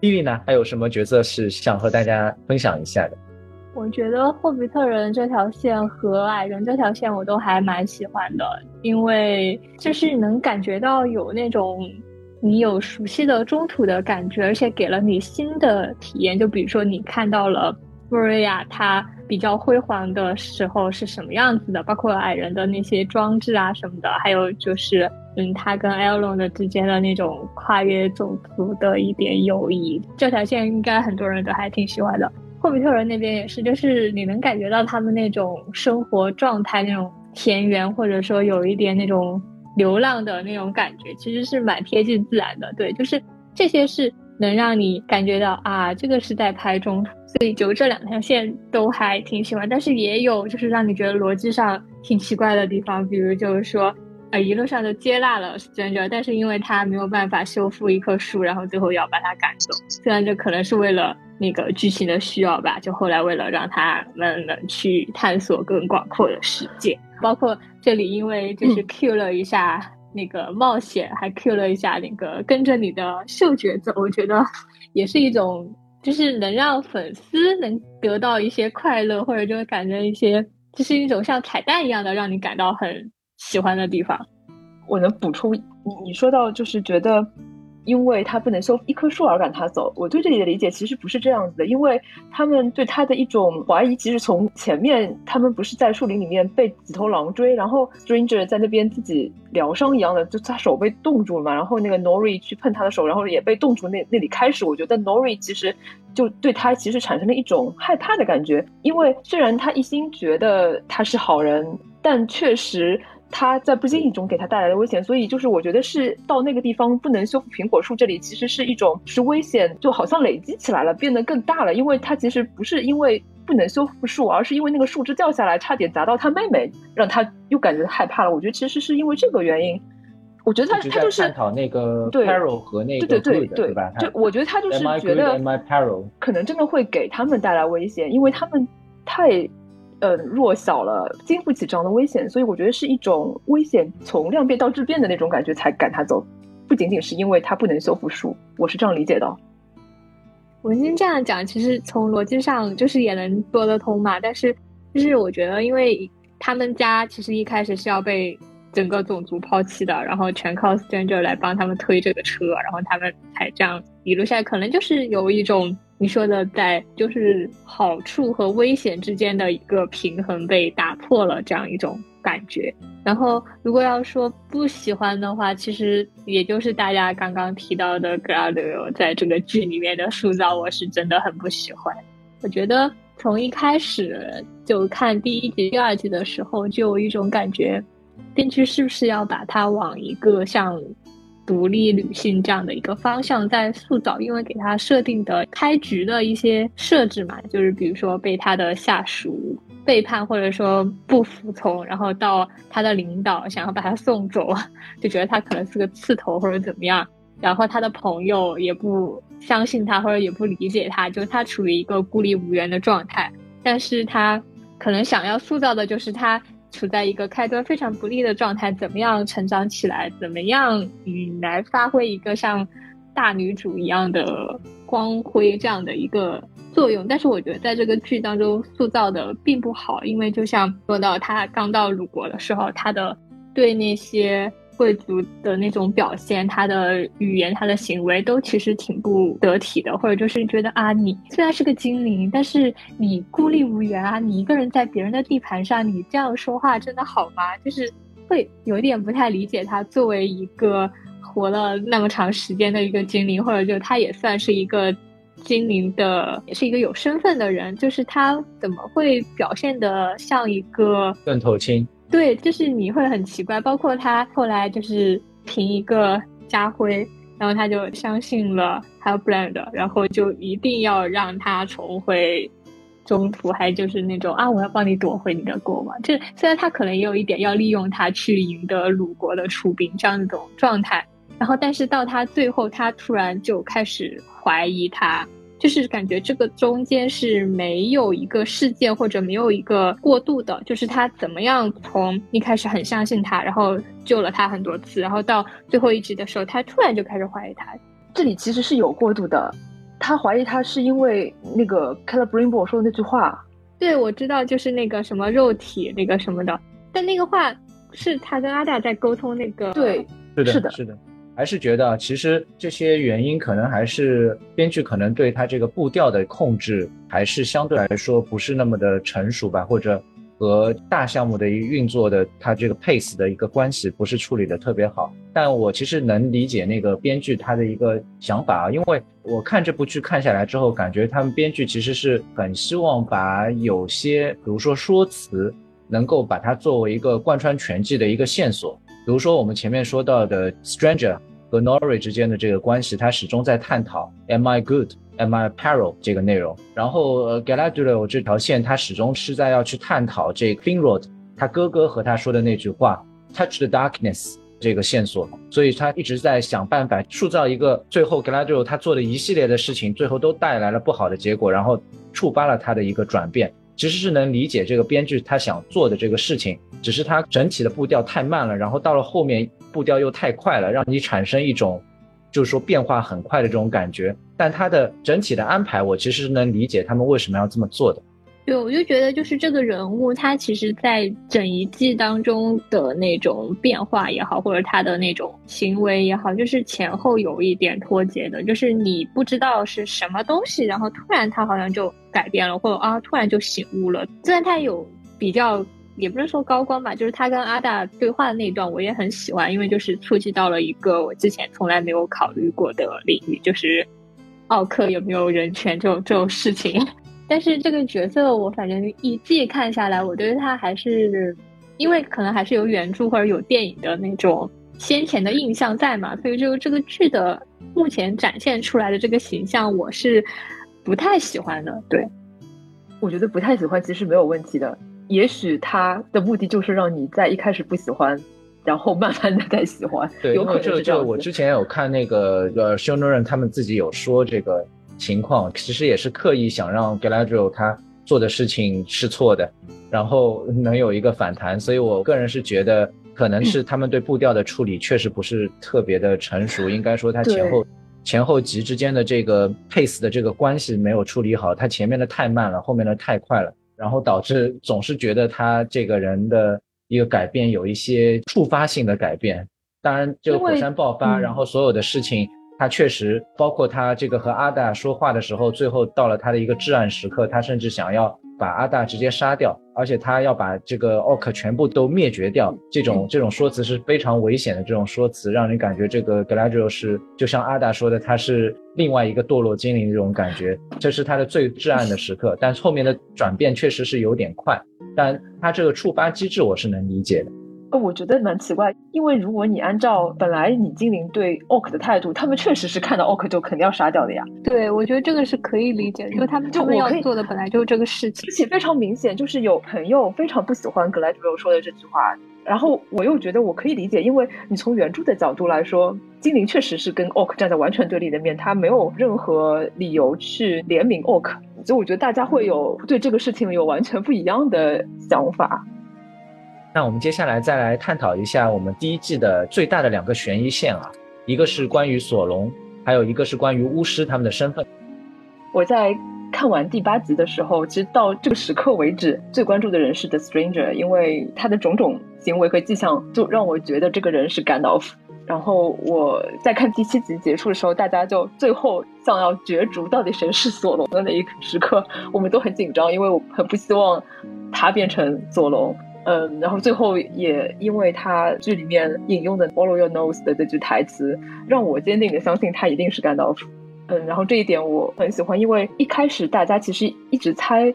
丽丽呢，还有什么角色是想和大家分享一下的？我觉得霍比特人这条线和矮人这条线我都还蛮喜欢的，因为就是能感觉到有那种你有熟悉的中土的感觉，而且给了你新的体验。就比如说你看到了莫瑞亚它比较辉煌的时候是什么样子的，包括矮人的那些装置啊什么的，还有就是嗯他跟艾隆的之间的那种跨越种族的一点友谊，这条线应该很多人都还挺喜欢的。霍比特人那边也是，就是你能感觉到他们那种生活状态，那种田园，或者说有一点那种流浪的那种感觉，其实是蛮贴近自然的。对，就是这些是能让你感觉到啊，这个是在拍中，所以就这两条线都还挺喜欢。但是也有就是让你觉得逻辑上挺奇怪的地方，比如就是说。呃，一路上都接纳了 Stranger，但是因为他没有办法修复一棵树，然后最后要把他赶走。虽然这可能是为了那个剧情的需要吧，就后来为了让他们能去探索更广阔的世界，包括这里因为就是 Q 了一下那个冒险，还 Q 了一下那个跟着你的嗅觉走，我觉得也是一种就是能让粉丝能得到一些快乐，或者就感觉一些就是一种像彩蛋一样的让你感到很。喜欢的地方，我能补充你你说到就是觉得，因为他不能修一棵树而赶他走。我对这里的理解其实不是这样子的，因为他们对他的一种怀疑，其实从前面他们不是在树林里面被几头狼追，然后 Stranger 在那边自己疗伤一样的，就他手被冻住了嘛，然后那个 Nori 去碰他的手，然后也被冻住那那里开始，我觉得 Nori 其实就对他其实产生了一种害怕的感觉，因为虽然他一心觉得他是好人，但确实。他在不经意中给他带来的危险，所以就是我觉得是到那个地方不能修复苹果树，这里其实是一种是危险，就好像累积起来了，变得更大了。因为他其实不是因为不能修复树，而是因为那个树枝掉下来，差点砸到他妹妹，让他又感觉害怕了。我觉得其实是因为这个原因。我觉得他他就是探讨那个对 peril 和那个对对对对吧？就我觉得他就是觉得可能真的会给他们带来危险，因为他们太。呃，弱小了，经不起这样的危险，所以我觉得是一种危险从量变到质变的那种感觉才赶他走，不仅仅是因为他不能修复树，我是这样理解的。文心这样讲，其实从逻辑上就是也能说得通嘛，但是就是我觉得，因为他们家其实一开始是要被整个种族抛弃的，然后全靠 Stranger 来帮他们推这个车，然后他们才这样一路下来，可能就是有一种。你说的在就是好处和危险之间的一个平衡被打破了，这样一种感觉。然后，如果要说不喜欢的话，其实也就是大家刚刚提到的 g r a d i 在这个剧里面的塑造，我是真的很不喜欢。我觉得从一开始就看第一集、第二集的时候，就有一种感觉，编剧是不是要把它往一个像独立女性这样的一个方向在塑造，因为给她设定的开局的一些设置嘛，就是比如说被她的下属背叛或者说不服从，然后到她的领导想要把她送走，就觉得她可能是个刺头或者怎么样，然后她的朋友也不相信她或者也不理解她，就她处于一个孤立无援的状态，但是她可能想要塑造的就是她。处在一个开端非常不利的状态，怎么样成长起来？怎么样嗯来发挥一个像大女主一样的光辉这样的一个作用？但是我觉得在这个剧当中塑造的并不好，因为就像说到她刚到鲁国的时候，她的对那些。贵族的那种表现，他的语言、他的行为都其实挺不得体的，或者就是觉得啊，你虽然是个精灵，但是你孤立无援啊，你一个人在别人的地盘上，你这样说话真的好吗？就是会有点不太理解他作为一个活了那么长时间的一个精灵，或者就他也算是一个精灵的，也是一个有身份的人，就是他怎么会表现的像一个愣头青？对，就是你会很奇怪，包括他后来就是凭一个家徽，然后他就相信了 Hellbrand，然后就一定要让他重回中途，还就是那种啊，我要帮你夺回你的国王。这虽然他可能也有一点要利用他去赢得鲁国的出兵这样一种状态，然后但是到他最后，他突然就开始怀疑他。就是感觉这个中间是没有一个事件或者没有一个过渡的，就是他怎么样从一开始很相信他，然后救了他很多次，然后到最后一集的时候，他突然就开始怀疑他。这里其实是有过渡的，他怀疑他是因为那个 c a l b r i n b o 说的那句话。对，我知道，就是那个什么肉体那个什么的，但那个话是他跟阿大在沟通那个。对，是的，是的。还是觉得，其实这些原因可能还是编剧可能对他这个步调的控制，还是相对来说不是那么的成熟吧，或者和大项目的一个运作的他这个 pace 的一个关系不是处理的特别好。但我其实能理解那个编剧他的一个想法啊，因为我看这部剧看下来之后，感觉他们编剧其实是很希望把有些，比如说说辞，能够把它作为一个贯穿全剧的一个线索。比如说我们前面说到的 Stranger。和 Nori 之间的这个关系，他始终在探讨 Am I good? Am I peril? 这个内容。然后呃 Galadriel 这条线，他始终是在要去探讨这个 Finrod 他哥哥和他说的那句话 Touch the darkness 这个线索。所以他一直在想办法塑造一个最后 Galadriel 他做的一系列的事情，最后都带来了不好的结果，然后触发了他的一个转变。其实是能理解这个编剧他想做的这个事情，只是他整体的步调太慢了，然后到了后面。步调又太快了，让你产生一种，就是说变化很快的这种感觉。但它的整体的安排，我其实能理解他们为什么要这么做的。对，我就觉得就是这个人物，他其实在整一季当中的那种变化也好，或者他的那种行为也好，就是前后有一点脱节的，就是你不知道是什么东西，然后突然他好像就改变了，或者啊突然就醒悟了。虽然他有比较。也不是说高光吧，就是他跟阿大对话的那一段，我也很喜欢，因为就是触及到了一个我之前从来没有考虑过的领域，就是奥克有没有人权这种这种事情。但是这个角色，我反正一季看下来，我对他还是因为可能还是有原著或者有电影的那种先前的印象在嘛，所以就这个剧的目前展现出来的这个形象，我是不太喜欢的。对，我觉得不太喜欢其实没有问题的。也许他的目的就是让你在一开始不喜欢，然后慢慢的再喜欢。对，因为这这我之前有看那个呃修诺人他们自己有说这个情况，其实也是刻意想让 Galadriel 他做的事情是错的，然后能有一个反弹。所以我个人是觉得，可能是他们对步调的处理确实不是特别的成熟，应该说他前后前后集之间的这个 pace 的这个关系没有处理好，他前面的太慢了，后面的太快了。然后导致总是觉得他这个人的一个改变有一些触发性的改变。当然，这个火山爆发，然后所有的事情，他确实包括他这个和阿达说话的时候，最后到了他的一个至暗时刻，他甚至想要。把阿大直接杀掉，而且他要把这个奥克全部都灭绝掉，这种这种说辞是非常危险的。这种说辞让人感觉这个格拉 l 是就像阿大说的，他是另外一个堕落精灵这种感觉。这是他的最至暗的时刻，但后面的转变确实是有点快。但他这个触发机制我是能理解的。呃，我觉得蛮奇怪，因为如果你按照本来你精灵对 Orc 的态度，他们确实是看到 Orc 就肯定要杀掉的呀。对，我觉得这个是可以理解的，因为他们他们要做的本来就是这个事情，而且非常明显，就是有朋友非常不喜欢格莱德说的这句话，然后我又觉得我可以理解，因为你从原著的角度来说，精灵确实是跟 Orc 站在完全对立的面，他没有任何理由去怜悯 Orc，所以我觉得大家会有对这个事情有完全不一样的想法。那我们接下来再来探讨一下我们第一季的最大的两个悬疑线啊，一个是关于索隆，还有一个是关于巫师他们的身份。我在看完第八集的时候，其实到这个时刻为止，最关注的人是 The Stranger，因为他的种种行为和迹象就让我觉得这个人是甘道夫。然后我在看第七集结束的时候，大家就最后想要角逐到底谁是索隆的那一时刻，我们都很紧张，因为我很不希望他变成索隆。嗯，然后最后也因为他剧里面引用的 “Follow your nose” 的这句台词，让我坚定的相信他一定是甘道夫。嗯，然后这一点我很喜欢，因为一开始大家其实一直猜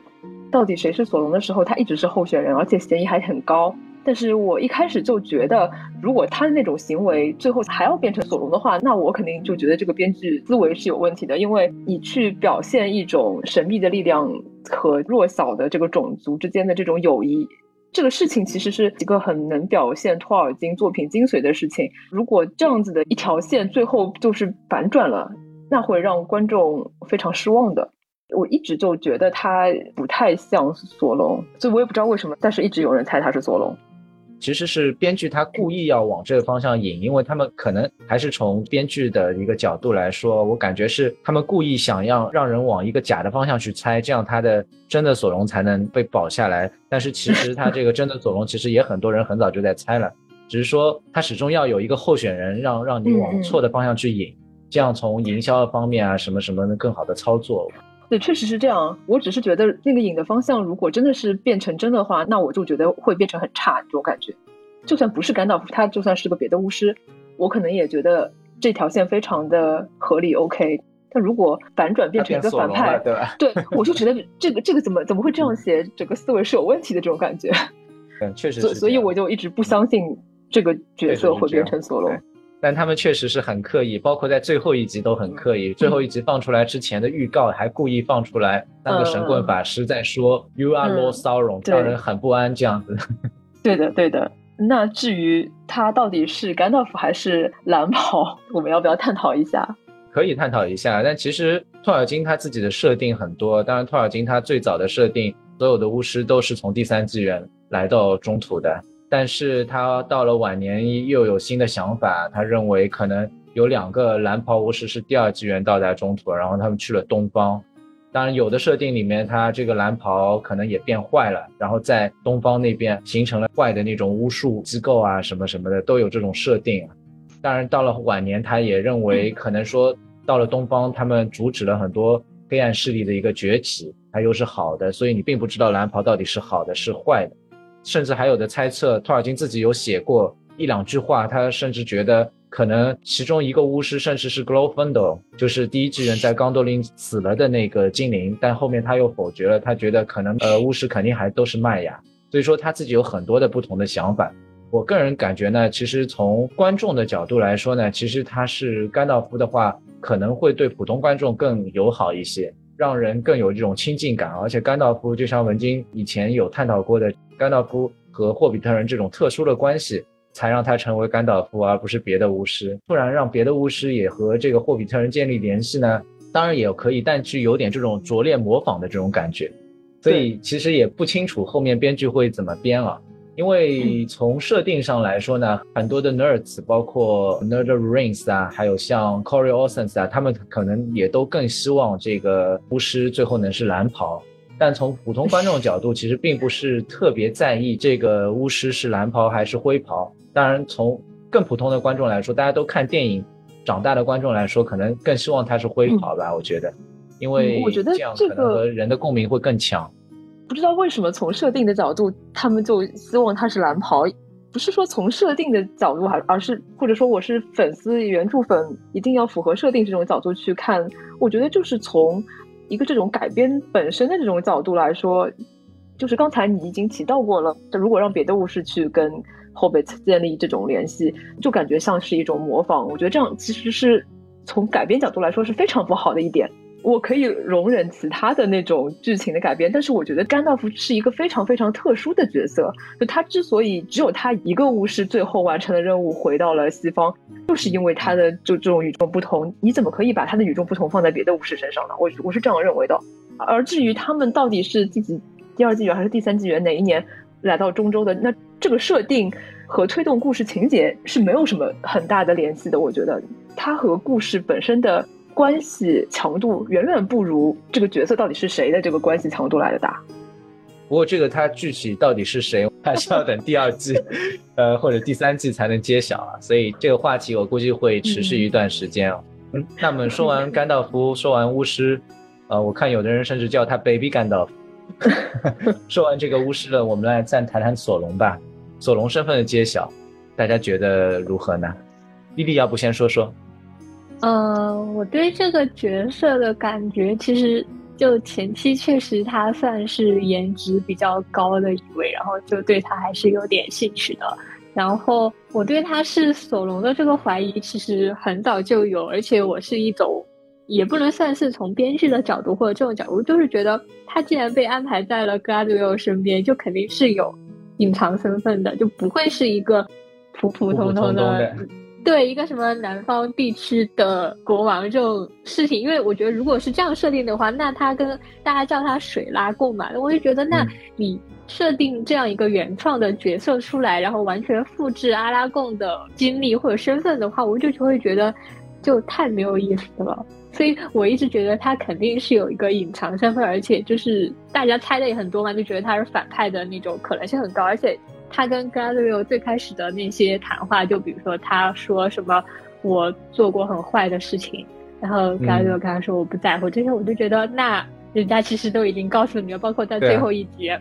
到底谁是索隆的时候，他一直是候选人，而且嫌疑还很高。但是我一开始就觉得，如果他的那种行为最后还要变成索隆的话，那我肯定就觉得这个编剧思维是有问题的，因为你去表现一种神秘的力量和弱小的这个种族之间的这种友谊。这个事情其实是一个很能表现托尔金作品精髓的事情。如果这样子的一条线最后就是反转了，那会让观众非常失望的。我一直就觉得他不太像索隆，所以我也不知道为什么，但是一直有人猜他是索隆。其实是编剧他故意要往这个方向引，因为他们可能还是从编剧的一个角度来说，我感觉是他们故意想要让人往一个假的方向去猜，这样他的真的索隆才能被保下来。但是其实他这个真的索隆，其实也很多人很早就在猜了，只是说他始终要有一个候选人，让让你往错的方向去引，这样从营销方面啊什么什么的更好的操作。对，确实是这样。我只是觉得那个影的方向，如果真的是变成真的话，那我就觉得会变成很差这种感觉。就算不是甘道夫，他就算是个别的巫师，我可能也觉得这条线非常的合理。OK，但如果反转变成一个反派，对吧？对，我就觉得这个这个怎么怎么会这样写？整个思维是有问题的这种感觉。嗯，确实。所所以我就一直不相信这个角色会变成索隆。但他们确实是很刻意，包括在最后一集都很刻意。最后一集放出来之前的预告还故意放出来，那个神棍法师在说 “You are Lord Sauron”，让人很不安这样子。对的，对的。那至于他到底是甘道夫还是蓝袍，我们要不要探讨一下？可以探讨一下。但其实托尔金他自己的设定很多，当然托尔金他最早的设定，所有的巫师都是从第三纪元来到中土的。但是他到了晚年又有新的想法，他认为可能有两个蓝袍巫师是第二纪元到达中土，然后他们去了东方。当然，有的设定里面他这个蓝袍可能也变坏了，然后在东方那边形成了坏的那种巫术机构啊什么什么的都有这种设定。当然，到了晚年他也认为可能说到了东方，他们阻止了很多黑暗势力的一个崛起，他又是好的，所以你并不知道蓝袍到底是好的是坏的。甚至还有的猜测，托尔金自己有写过一两句话，他甚至觉得可能其中一个巫师，甚至是 Glowfinder，就是第一纪元在冈多林死了的那个精灵，但后面他又否决了，他觉得可能呃巫师肯定还都是麦雅，所以说他自己有很多的不同的想法。我个人感觉呢，其实从观众的角度来说呢，其实他是甘道夫的话，可能会对普通观众更友好一些。让人更有这种亲近感，而且甘道夫就像文晶以前有探讨过的，甘道夫和霍比特人这种特殊的关系，才让他成为甘道夫，而不是别的巫师。突然让别的巫师也和这个霍比特人建立联系呢？当然也可以，但是有点这种拙劣模仿的这种感觉，所以其实也不清楚后面编剧会怎么编了。因为从设定上来说呢，很多的 nerds，包括 nerd rings 啊，还有像 Corey Olsen 啊，他们可能也都更希望这个巫师最后能是蓝袍。但从普通观众角度，其实并不是特别在意这个巫师是蓝袍还是灰袍。当然，从更普通的观众来说，大家都看电影长大的观众来说，可能更希望他是灰袍吧。我觉得，因为我觉得这样可能和人的共鸣会更强。不知道为什么从设定的角度，他们就希望他是蓝袍，不是说从设定的角度，还而是或者说我是粉丝原著粉，一定要符合设定这种角度去看。我觉得就是从一个这种改编本身的这种角度来说，就是刚才你已经提到过了，如果让别的巫师去跟 Hobbit 建立这种联系，就感觉像是一种模仿。我觉得这样其实是从改编角度来说是非常不好的一点。我可以容忍其他的那种剧情的改编，但是我觉得甘道夫是一个非常非常特殊的角色。就他之所以只有他一个巫师最后完成了任务回到了西方，就是因为他的就这种与众不同。你怎么可以把他的与众不同放在别的巫师身上呢？我我是这样认为的。而至于他们到底是第几第二纪元还是第三纪元哪一年来到中州的，那这个设定和推动故事情节是没有什么很大的联系的。我觉得它和故事本身的。关系强度远远不如这个角色到底是谁的这个关系强度来的大。不过这个他具体到底是谁，还是要等第二季，呃或者第三季才能揭晓啊。所以这个话题我估计会持续一段时间啊。嗯，那我们说完甘道夫，说完巫师，呃，我看有的人甚至叫他 Baby 甘道夫。说完这个巫师了，我们来再谈谈索隆吧。索隆身份的揭晓，大家觉得如何呢？丽丽要不先说说？嗯，我对这个角色的感觉，其实就前期确实他算是颜值比较高的一位，然后就对他还是有点兴趣的。然后我对他是索隆的这个怀疑，其实很早就有，而且我是一种也不能算是从编剧的角度或者这种角度，就是觉得他既然被安排在了格拉迪欧身边，就肯定是有隐藏身份的，就不会是一个普普通通的。对一个什么南方地区的国王这种事情，因为我觉得如果是这样设定的话，那他跟大家叫他水拉贡嘛，我就觉得那你设定这样一个原创的角色出来，然后完全复制阿拉贡的经历或者身份的话，我就就会觉得就太没有意思了。所以我一直觉得他肯定是有一个隐藏身份，而且就是大家猜的也很多嘛，就觉得他是反派的那种可能性很高，而且。他跟 Galadriel 最开始的那些谈话，就比如说他说什么我做过很坏的事情，然后 Galadriel 跟他说我不在乎这些，我就觉得那人家其实都已经告诉你了，包括在最后一集，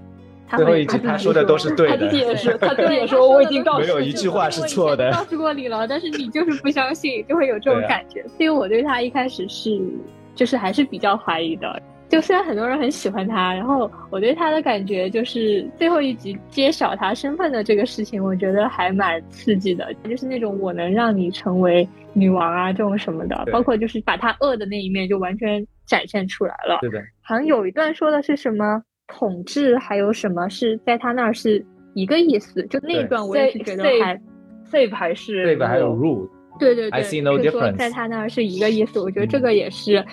最后一集他说的都是对的，他自己也是，他自己也说我已经告诉没有一句话是错的，告诉过你了，但是你就是不相信，就会有这种感觉，所以我对他一开始是就是还是比较怀疑的。就虽然很多人很喜欢他，然后我对他的感觉就是最后一集揭晓他身份的这个事情，我觉得还蛮刺激的。就是那种我能让你成为女王啊这种什么的，包括就是把他恶的那一面就完全展现出来了。对的，好像有一段说的是什么统治，还有什么是在他那儿是一个意思。就那一段我也是觉得还 save 还是 save 还有 rule。对对对，I see no difference。在他那儿是一个意思，我觉得这个也是。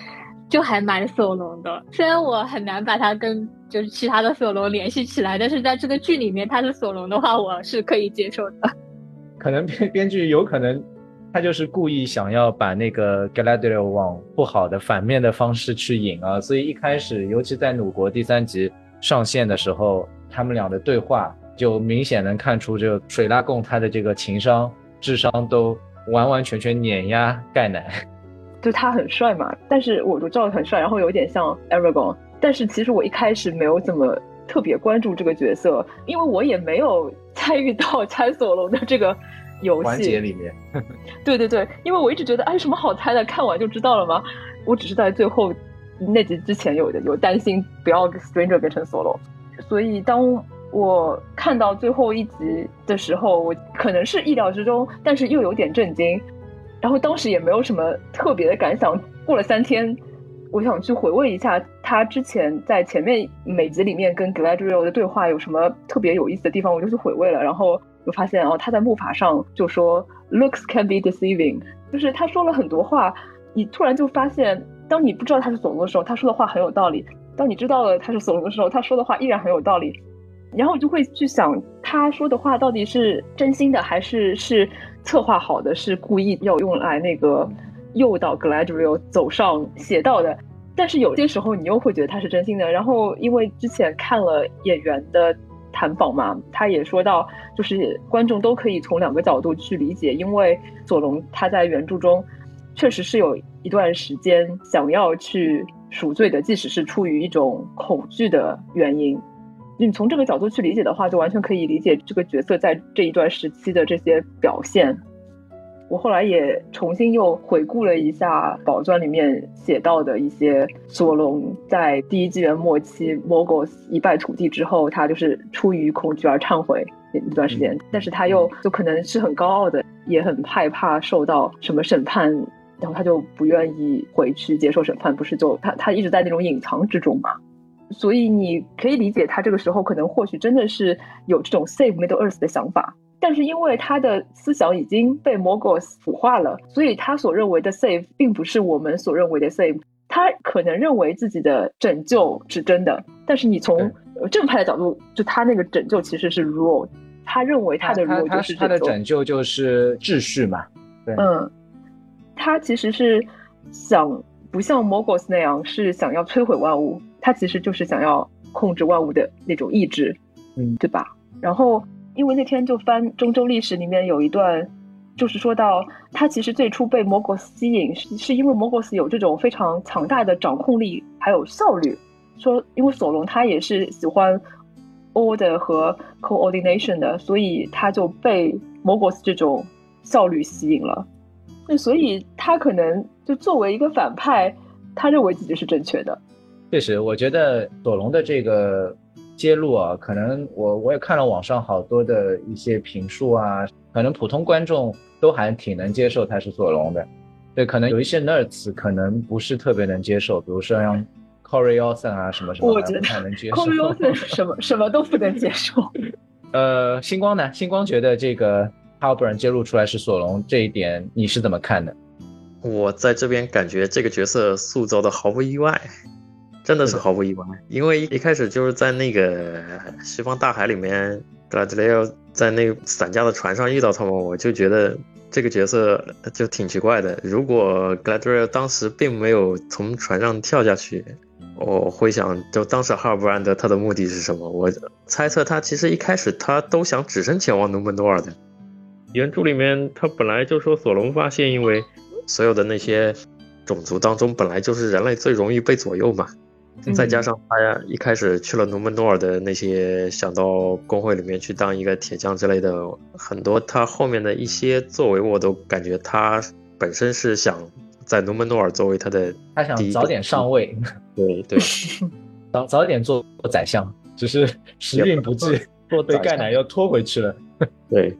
就还蛮索隆的，虽然我很难把他跟就是其他的索隆联系起来，但是在这个剧里面他是索隆的话，我是可以接受的。可能编编剧有可能他就是故意想要把那个 Galadriel 往不好的反面的方式去引啊，所以一开始尤其在弩国第三集上线的时候，他们俩的对话就明显能看出，这个水拉贡他的这个情商、智商都完完全全碾压盖奶。就他很帅嘛，但是我就知道很帅，然后有点像 Aragon，但是其实我一开始没有怎么特别关注这个角色，因为我也没有 参与到猜索隆的这个游戏环节里面。对对对，因为我一直觉得，哎，什么好猜的？看完就知道了吗？我只是在最后那集之前有的有担心不要 Stranger 变成索隆，所以当我看到最后一集的时候，我可能是意料之中，但是又有点震惊。然后当时也没有什么特别的感想。过了三天，我想去回味一下他之前在前面每集里面跟 g l a d r i e l 的对话有什么特别有意思的地方，我就去回味了。然后就发现哦，他在木筏上就说 “looks can be deceiving”，就是他说了很多话，你突然就发现，当你不知道他是索隆的时候，他说的话很有道理；当你知道了他是索隆的时候，他说的话依然很有道理。然后我就会去想，他说的话到底是真心的，还是是策划好的，是故意要用来那个诱导 Gladriel 走上邪道的。但是有些时候你又会觉得他是真心的。然后因为之前看了演员的谈访嘛，他也说到，就是观众都可以从两个角度去理解，因为索隆他在原著中确实是有一段时间想要去赎罪的，即使是出于一种恐惧的原因。你从这个角度去理解的话，就完全可以理解这个角色在这一段时期的这些表现。我后来也重新又回顾了一下《宝钻》里面写到的一些索隆在第一纪元末期 Morgos 一败涂地之后，他就是出于恐惧而忏悔一段时间，但是他又就可能是很高傲的，也很害怕受到什么审判，然后他就不愿意回去接受审判，不是就他他一直在那种隐藏之中嘛。所以你可以理解，他这个时候可能或许真的是有这种 save Middle Earth 的想法，但是因为他的思想已经被 Morgos 腐化了，所以他所认为的 save 并不是我们所认为的 save。他可能认为自己的拯救是真的，但是你从正派的角度，就他那个拯救其实是 rule，他认为他的 rule 就是他的拯救就是秩序嘛。对，嗯，他其实是想不像 Morgos 那样是想要摧毁万物。他其实就是想要控制万物的那种意志，嗯，对吧？然后因为那天就翻中州历史里面有一段，就是说到他其实最初被摩格斯吸引，是是因为摩格斯有这种非常强大的掌控力还有效率。说因为索隆他也是喜欢 order 和 coordination 的，所以他就被摩格斯这种效率吸引了。那所以他可能就作为一个反派，他认为自己是正确的。确实，我觉得索隆的这个揭露啊，可能我我也看了网上好多的一些评述啊，可能普通观众都还挺能接受他是索隆的。对，可能有一些 nerds 可能不是特别能接受，比如说像 Corey Olsen 啊什么什么，我觉得不太能接受。Corey Olsen 什么什么都不能接受。呃，星光呢？星光觉得这个 Halbrand 揭露出来是索隆这一点，你是怎么看的？我在这边感觉这个角色塑造的毫不意外。真的是毫不意外，因为一开始就是在那个西方大海里面，格拉迪雷奥在那个散架的船上遇到他们，我就觉得这个角色就挺奇怪的。如果格拉迪雷奥当时并没有从船上跳下去，我会想，就当时哈尔布兰德他的目的是什么？我猜测他其实一开始他都想只身前往努门多尔的。原著里面他本来就说索隆发现，因为所有的那些种族当中本来就是人类最容易被左右嘛。再加上他，一开始去了努门诺尔的那些，想到工会里面去当一个铁匠之类的，很多他后面的一些作为，我都感觉他本身是想在努门诺尔作为他的，他想早点上位，对对，早早点做宰相，只是时运不济，做被盖奶又拖回去了。对，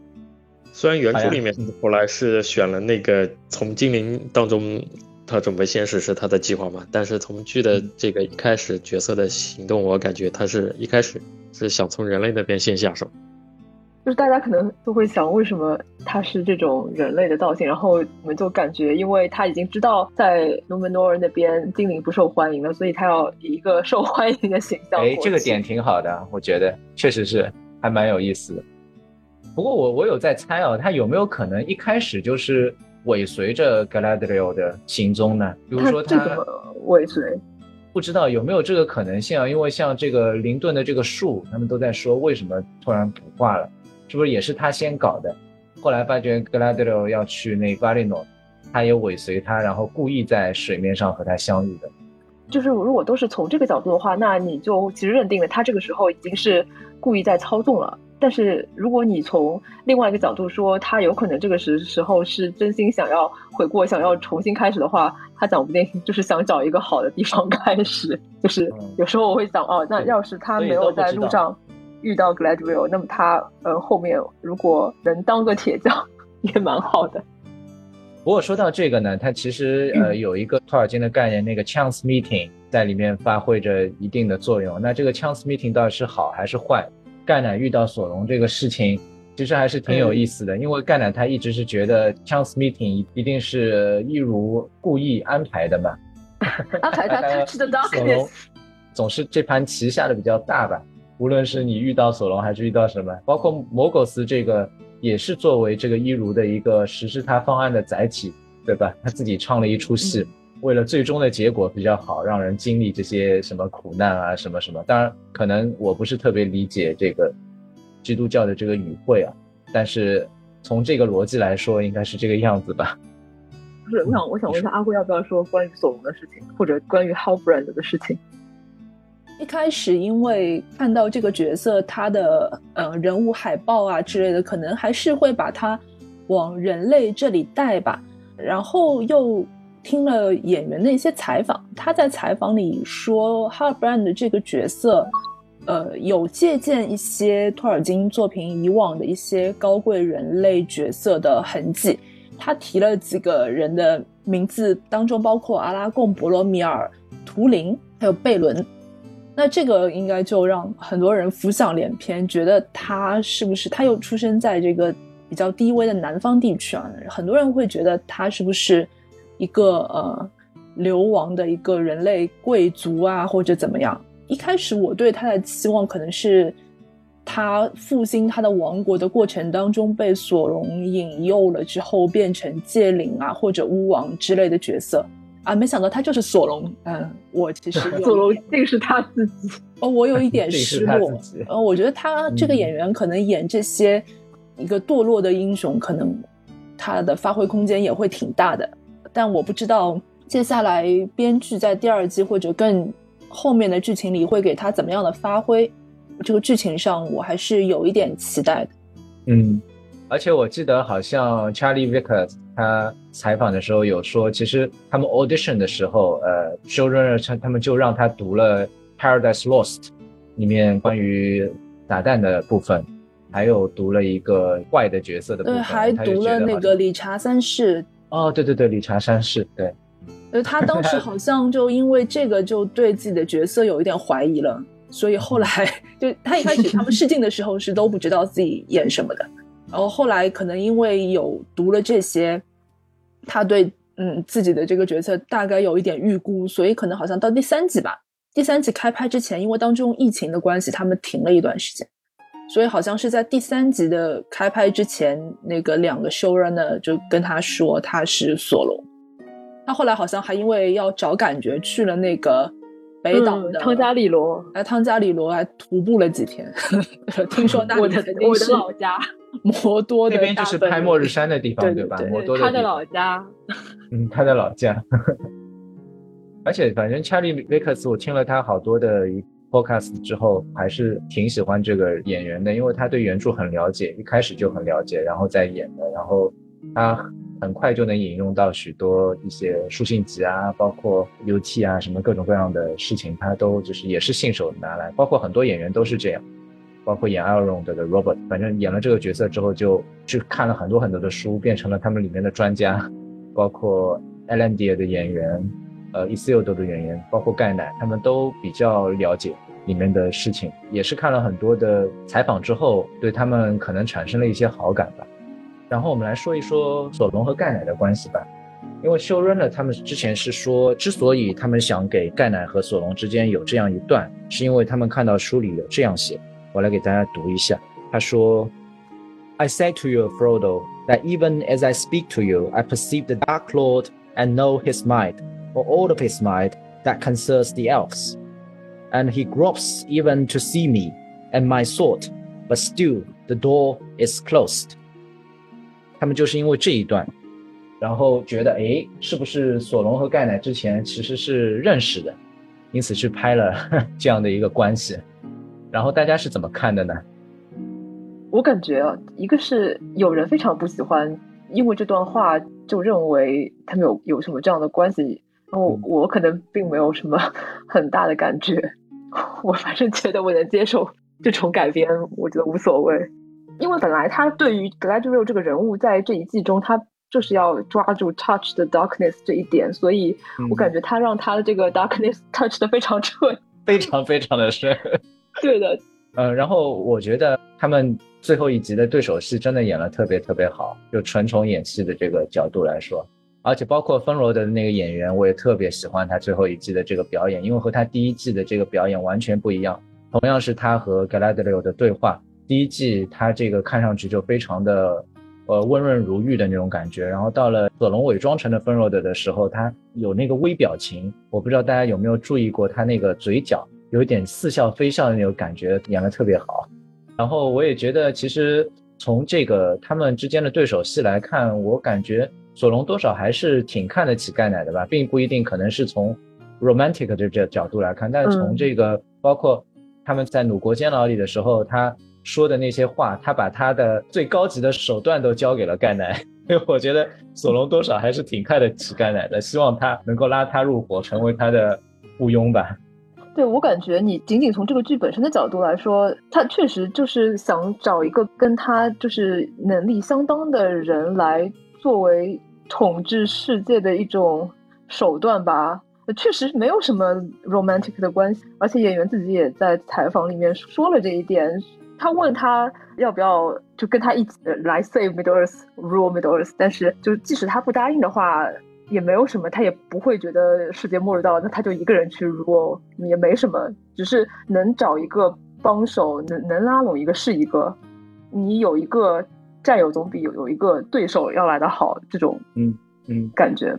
虽然原著里面后来是选了那个从精灵当中。他准备先实施他的计划嘛？但是从剧的这个一开始角色的行动，我感觉他是一开始是想从人类那边先下手。就是大家可能都会想，为什么他是这种人类的造型？然后我们就感觉，因为他已经知道在努门诺尔那边精灵不受欢迎了，所以他要以一个受欢迎的形象。哎，这个点挺好的，我觉得确实是还蛮有意思的。不过我我有在猜啊，他有没有可能一开始就是？尾随着 Galadriel 的行踪呢？比如说他尾随，不知道有没有这个可能性啊？因为像这个林顿的这个树，他们都在说为什么突然不化了，是不是也是他先搞的？后来发觉 Galadriel 要去那 Valinor，他也尾随他，然后故意在水面上和他相遇的。就是如果都是从这个角度的话，那你就其实认定了他这个时候已经是故意在操纵了。但是如果你从另外一个角度说，他有可能这个时时候是真心想要悔过，想要重新开始的话，他讲不定就是想找一个好的地方开始。就是有时候我会想，哦，那要是他没有在路上遇到 Gladwell，那么他呃后面如果能当个铁匠 也蛮好的。不过说到这个呢，它其实呃有一个托尔金的概念，那个 chance meeting 在里面发挥着一定的作用。那这个 chance meeting 到底是好还是坏？盖奶遇到索隆这个事情，其实还是挺有意思的，因为盖奶他一直是觉得 chance meeting 一定是一如故意安排的嘛，安排他 是的 darkness，总是这盘棋下的比较大吧。无论是你遇到索隆还是遇到什么，包括摩狗斯这个也是作为这个一如的一个实施他方案的载体，对吧？他自己唱了一出戏。为了最终的结果比较好，让人经历这些什么苦难啊，什么什么。当然，可能我不是特别理解这个基督教的这个语汇啊，但是从这个逻辑来说，应该是这个样子吧。不是，我想，我想问一下阿辉，要不要说关于索隆的事情，或者关于 Halbrand 的事情？一开始因为看到这个角色，他的呃人物海报啊之类的，可能还是会把他。往人类这里带吧。然后又听了演员的一些采访，他在采访里说，哈尔布兰的这个角色，呃，有借鉴一些托尔金作品以往的一些高贵人类角色的痕迹。他提了几个人的名字，当中包括阿拉贡、博罗米尔、图灵，还有贝伦。那这个应该就让很多人浮想联翩，觉得他是不是他又出生在这个比较低微的南方地区啊？很多人会觉得他是不是一个呃流亡的一个人类贵族啊，或者怎么样？一开始我对他的期望可能是他复兴他的王国的过程当中被索隆引诱了之后变成戒灵啊或者巫王之类的角色。啊，没想到他就是索隆。嗯，我其实 索隆竟是他自己。哦，我有一点 失落。呃，我觉得他这个演员可能演这些一个堕落的英雄，可能他的发挥空间也会挺大的。但我不知道接下来编剧在第二季或者更后面的剧情里会给他怎么样的发挥。这个剧情上我还是有一点期待的。嗯，而且我记得好像 Charlie Vickers。他采访的时候有说，其实他们 audition 的时候，呃，showrunner 他他们就让他读了《Paradise Lost》里面关于打蛋的部分，还有读了一个坏的角色的部分，对，还读了那个理查三世。哦，对对对，理查三世，对。呃，他当时好像就因为这个就对自己的角色有一点怀疑了，所以后来 就他一开始他们试镜的时候是都不知道自己演什么的，然后后来可能因为有读了这些。他对嗯自己的这个角色大概有一点预估，所以可能好像到第三集吧，第三集开拍之前，因为当中疫情的关系，他们停了一段时间，所以好像是在第三集的开拍之前，那个两个 showrunner 就跟他说他是索隆。他后来好像还因为要找感觉去了那个北岛的汤加里罗，来汤加里罗还徒步了几天，听说那里肯定是老家。摩多那边就是拍末日山的地方，对吧？摩多 他的老家，嗯，他的老家。而且，反正 Charlie Vickers，我听了他好多的 podcast 之后，还是挺喜欢这个演员的，因为他对原著很了解，一开始就很了解，然后再演的，然后他很快就能引用到许多一些书信集啊，包括 UT 啊，什么各种各样的事情，他都就是也是信手拿来，包括很多演员都是这样。包括演 Elrond 的 Robert，反正演了这个角色之后，就去看了很多很多的书，变成了他们里面的专家。包括 e l e n d i a 的演员，呃 i s i l d 的演员，包括盖奶，他们都比较了解里面的事情。也是看了很多的采访之后，对他们可能产生了一些好感吧。然后我们来说一说索隆和盖奶的关系吧。因为修润呢，他们之前是说，之所以他们想给盖奶和索隆之间有这样一段，是因为他们看到书里有这样写。我来给大家读一下。他说：“I say to you, Frodo, that even as I speak to you, I perceive the Dark Lord and know his might, or all of his might that concerns the elves. And he gropes even to see me and my sword, but still the door is closed.” 他们就是因为这一段，然后觉得，哎，是不是索隆和盖奶之前其实是认识的，因此去拍了这样的一个关系。 然后大家是怎么看的呢？我感觉啊，一个是有人非常不喜欢，因为这段话就认为他们有有什么这样的关系。然后我可能并没有什么 很大的感觉，我反正觉得我能接受这种改编，我觉得无所谓。因为本来他对于 Galadriel 这个人物在这一季中，他就是要抓住 touch the darkness 这一点，所以我感觉他让他的这个 darkness touch 的非常彻，非常非常的深。对的，嗯，然后我觉得他们最后一集的对手戏真的演了特别特别好，就纯从演戏的这个角度来说，而且包括芬罗的那个演员，我也特别喜欢他最后一季的这个表演，因为和他第一季的这个表演完全不一样。同样是他和格拉德利欧的对话，第一季他这个看上去就非常的呃温润如玉的那种感觉，然后到了索隆伪装成的芬罗德的时候，他有那个微表情，我不知道大家有没有注意过他那个嘴角。有一点似笑非笑的那种感觉，演的特别好。然后我也觉得，其实从这个他们之间的对手戏来看，我感觉索隆多少还是挺看得起盖奶的吧，并不一定可能是从 romantic 的这角度来看，但是从这个包括他们在鲁国监牢里的时候，他说的那些话，他把他的最高级的手段都交给了盖奶，所 以我觉得索隆多少还是挺看得起盖奶的，希望他能够拉他入伙，成为他的雇佣吧。对我感觉，你仅仅从这个剧本身的角度来说，他确实就是想找一个跟他就是能力相当的人来作为统治世界的一种手段吧。确实没有什么 romantic 的关系，而且演员自己也在采访里面说了这一点。他问他要不要就跟他一起来 save Middle Earth，rule Middle Earth，但是就即使他不答应的话。也没有什么，他也不会觉得世界末日到了，那他就一个人去，如果也没什么，只是能找一个帮手，能能拉拢一个是一个，你有一个战友总比有有一个对手要来的好，这种嗯嗯感觉。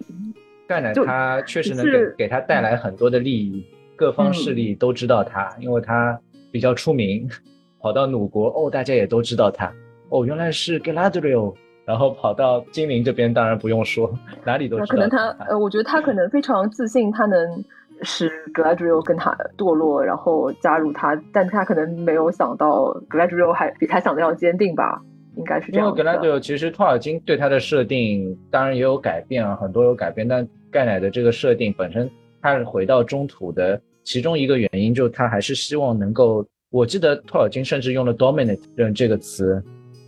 盖奶他确实能给给他带来很多的利益，各方势力都知道他，因为他比较出名，跑到鲁国哦，大家也都知道他哦，原来是 Galadriel。然后跑到精灵这边，当然不用说，哪里都知道。可能他呃，我觉得他可能非常自信，他能使 Gladriel 跟他堕落，然后加入他，但他可能没有想到 Gladriel 还比他想的要坚定吧，应该是这样。因为 Gladriel 其实托尔金对他的设定当然也有改变啊，很多有改变，但盖奶的这个设定本身，他是回到中土的其中一个原因，就他还是希望能够，我记得托尔金甚至用了 dominate 这个词。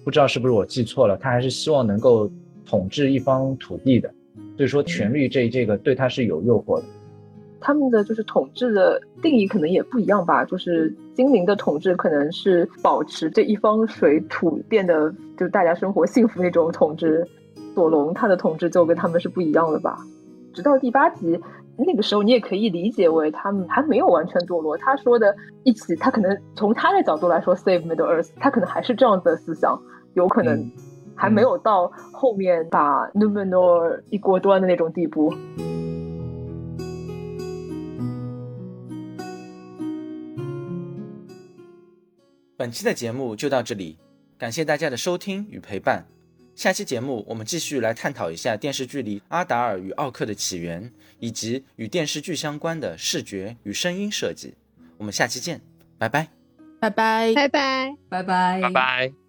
不知道是不是我记错了，他还是希望能够统治一方土地的，所以说权力这这个对他是有诱惑的。他们的就是统治的定义可能也不一样吧，就是精灵的统治可能是保持这一方水土变得就大家生活幸福那种统治，索隆他的统治就跟他们是不一样的吧。直到第八集那个时候，你也可以理解为他们还没有完全堕落。他说的一起，他可能从他的角度来说，save Middle Earth，他可能还是这样子的思想。有可能还没有到后面把 Numenor 一锅端的那种地步。本期的节目就到这里，感谢大家的收听与陪伴。下期节目我们继续来探讨一下电视剧里阿达尔与奥克的起源，以及与电视剧相关的视觉与声音设计。我们下期见，拜拜，拜拜，拜拜，拜拜，拜拜。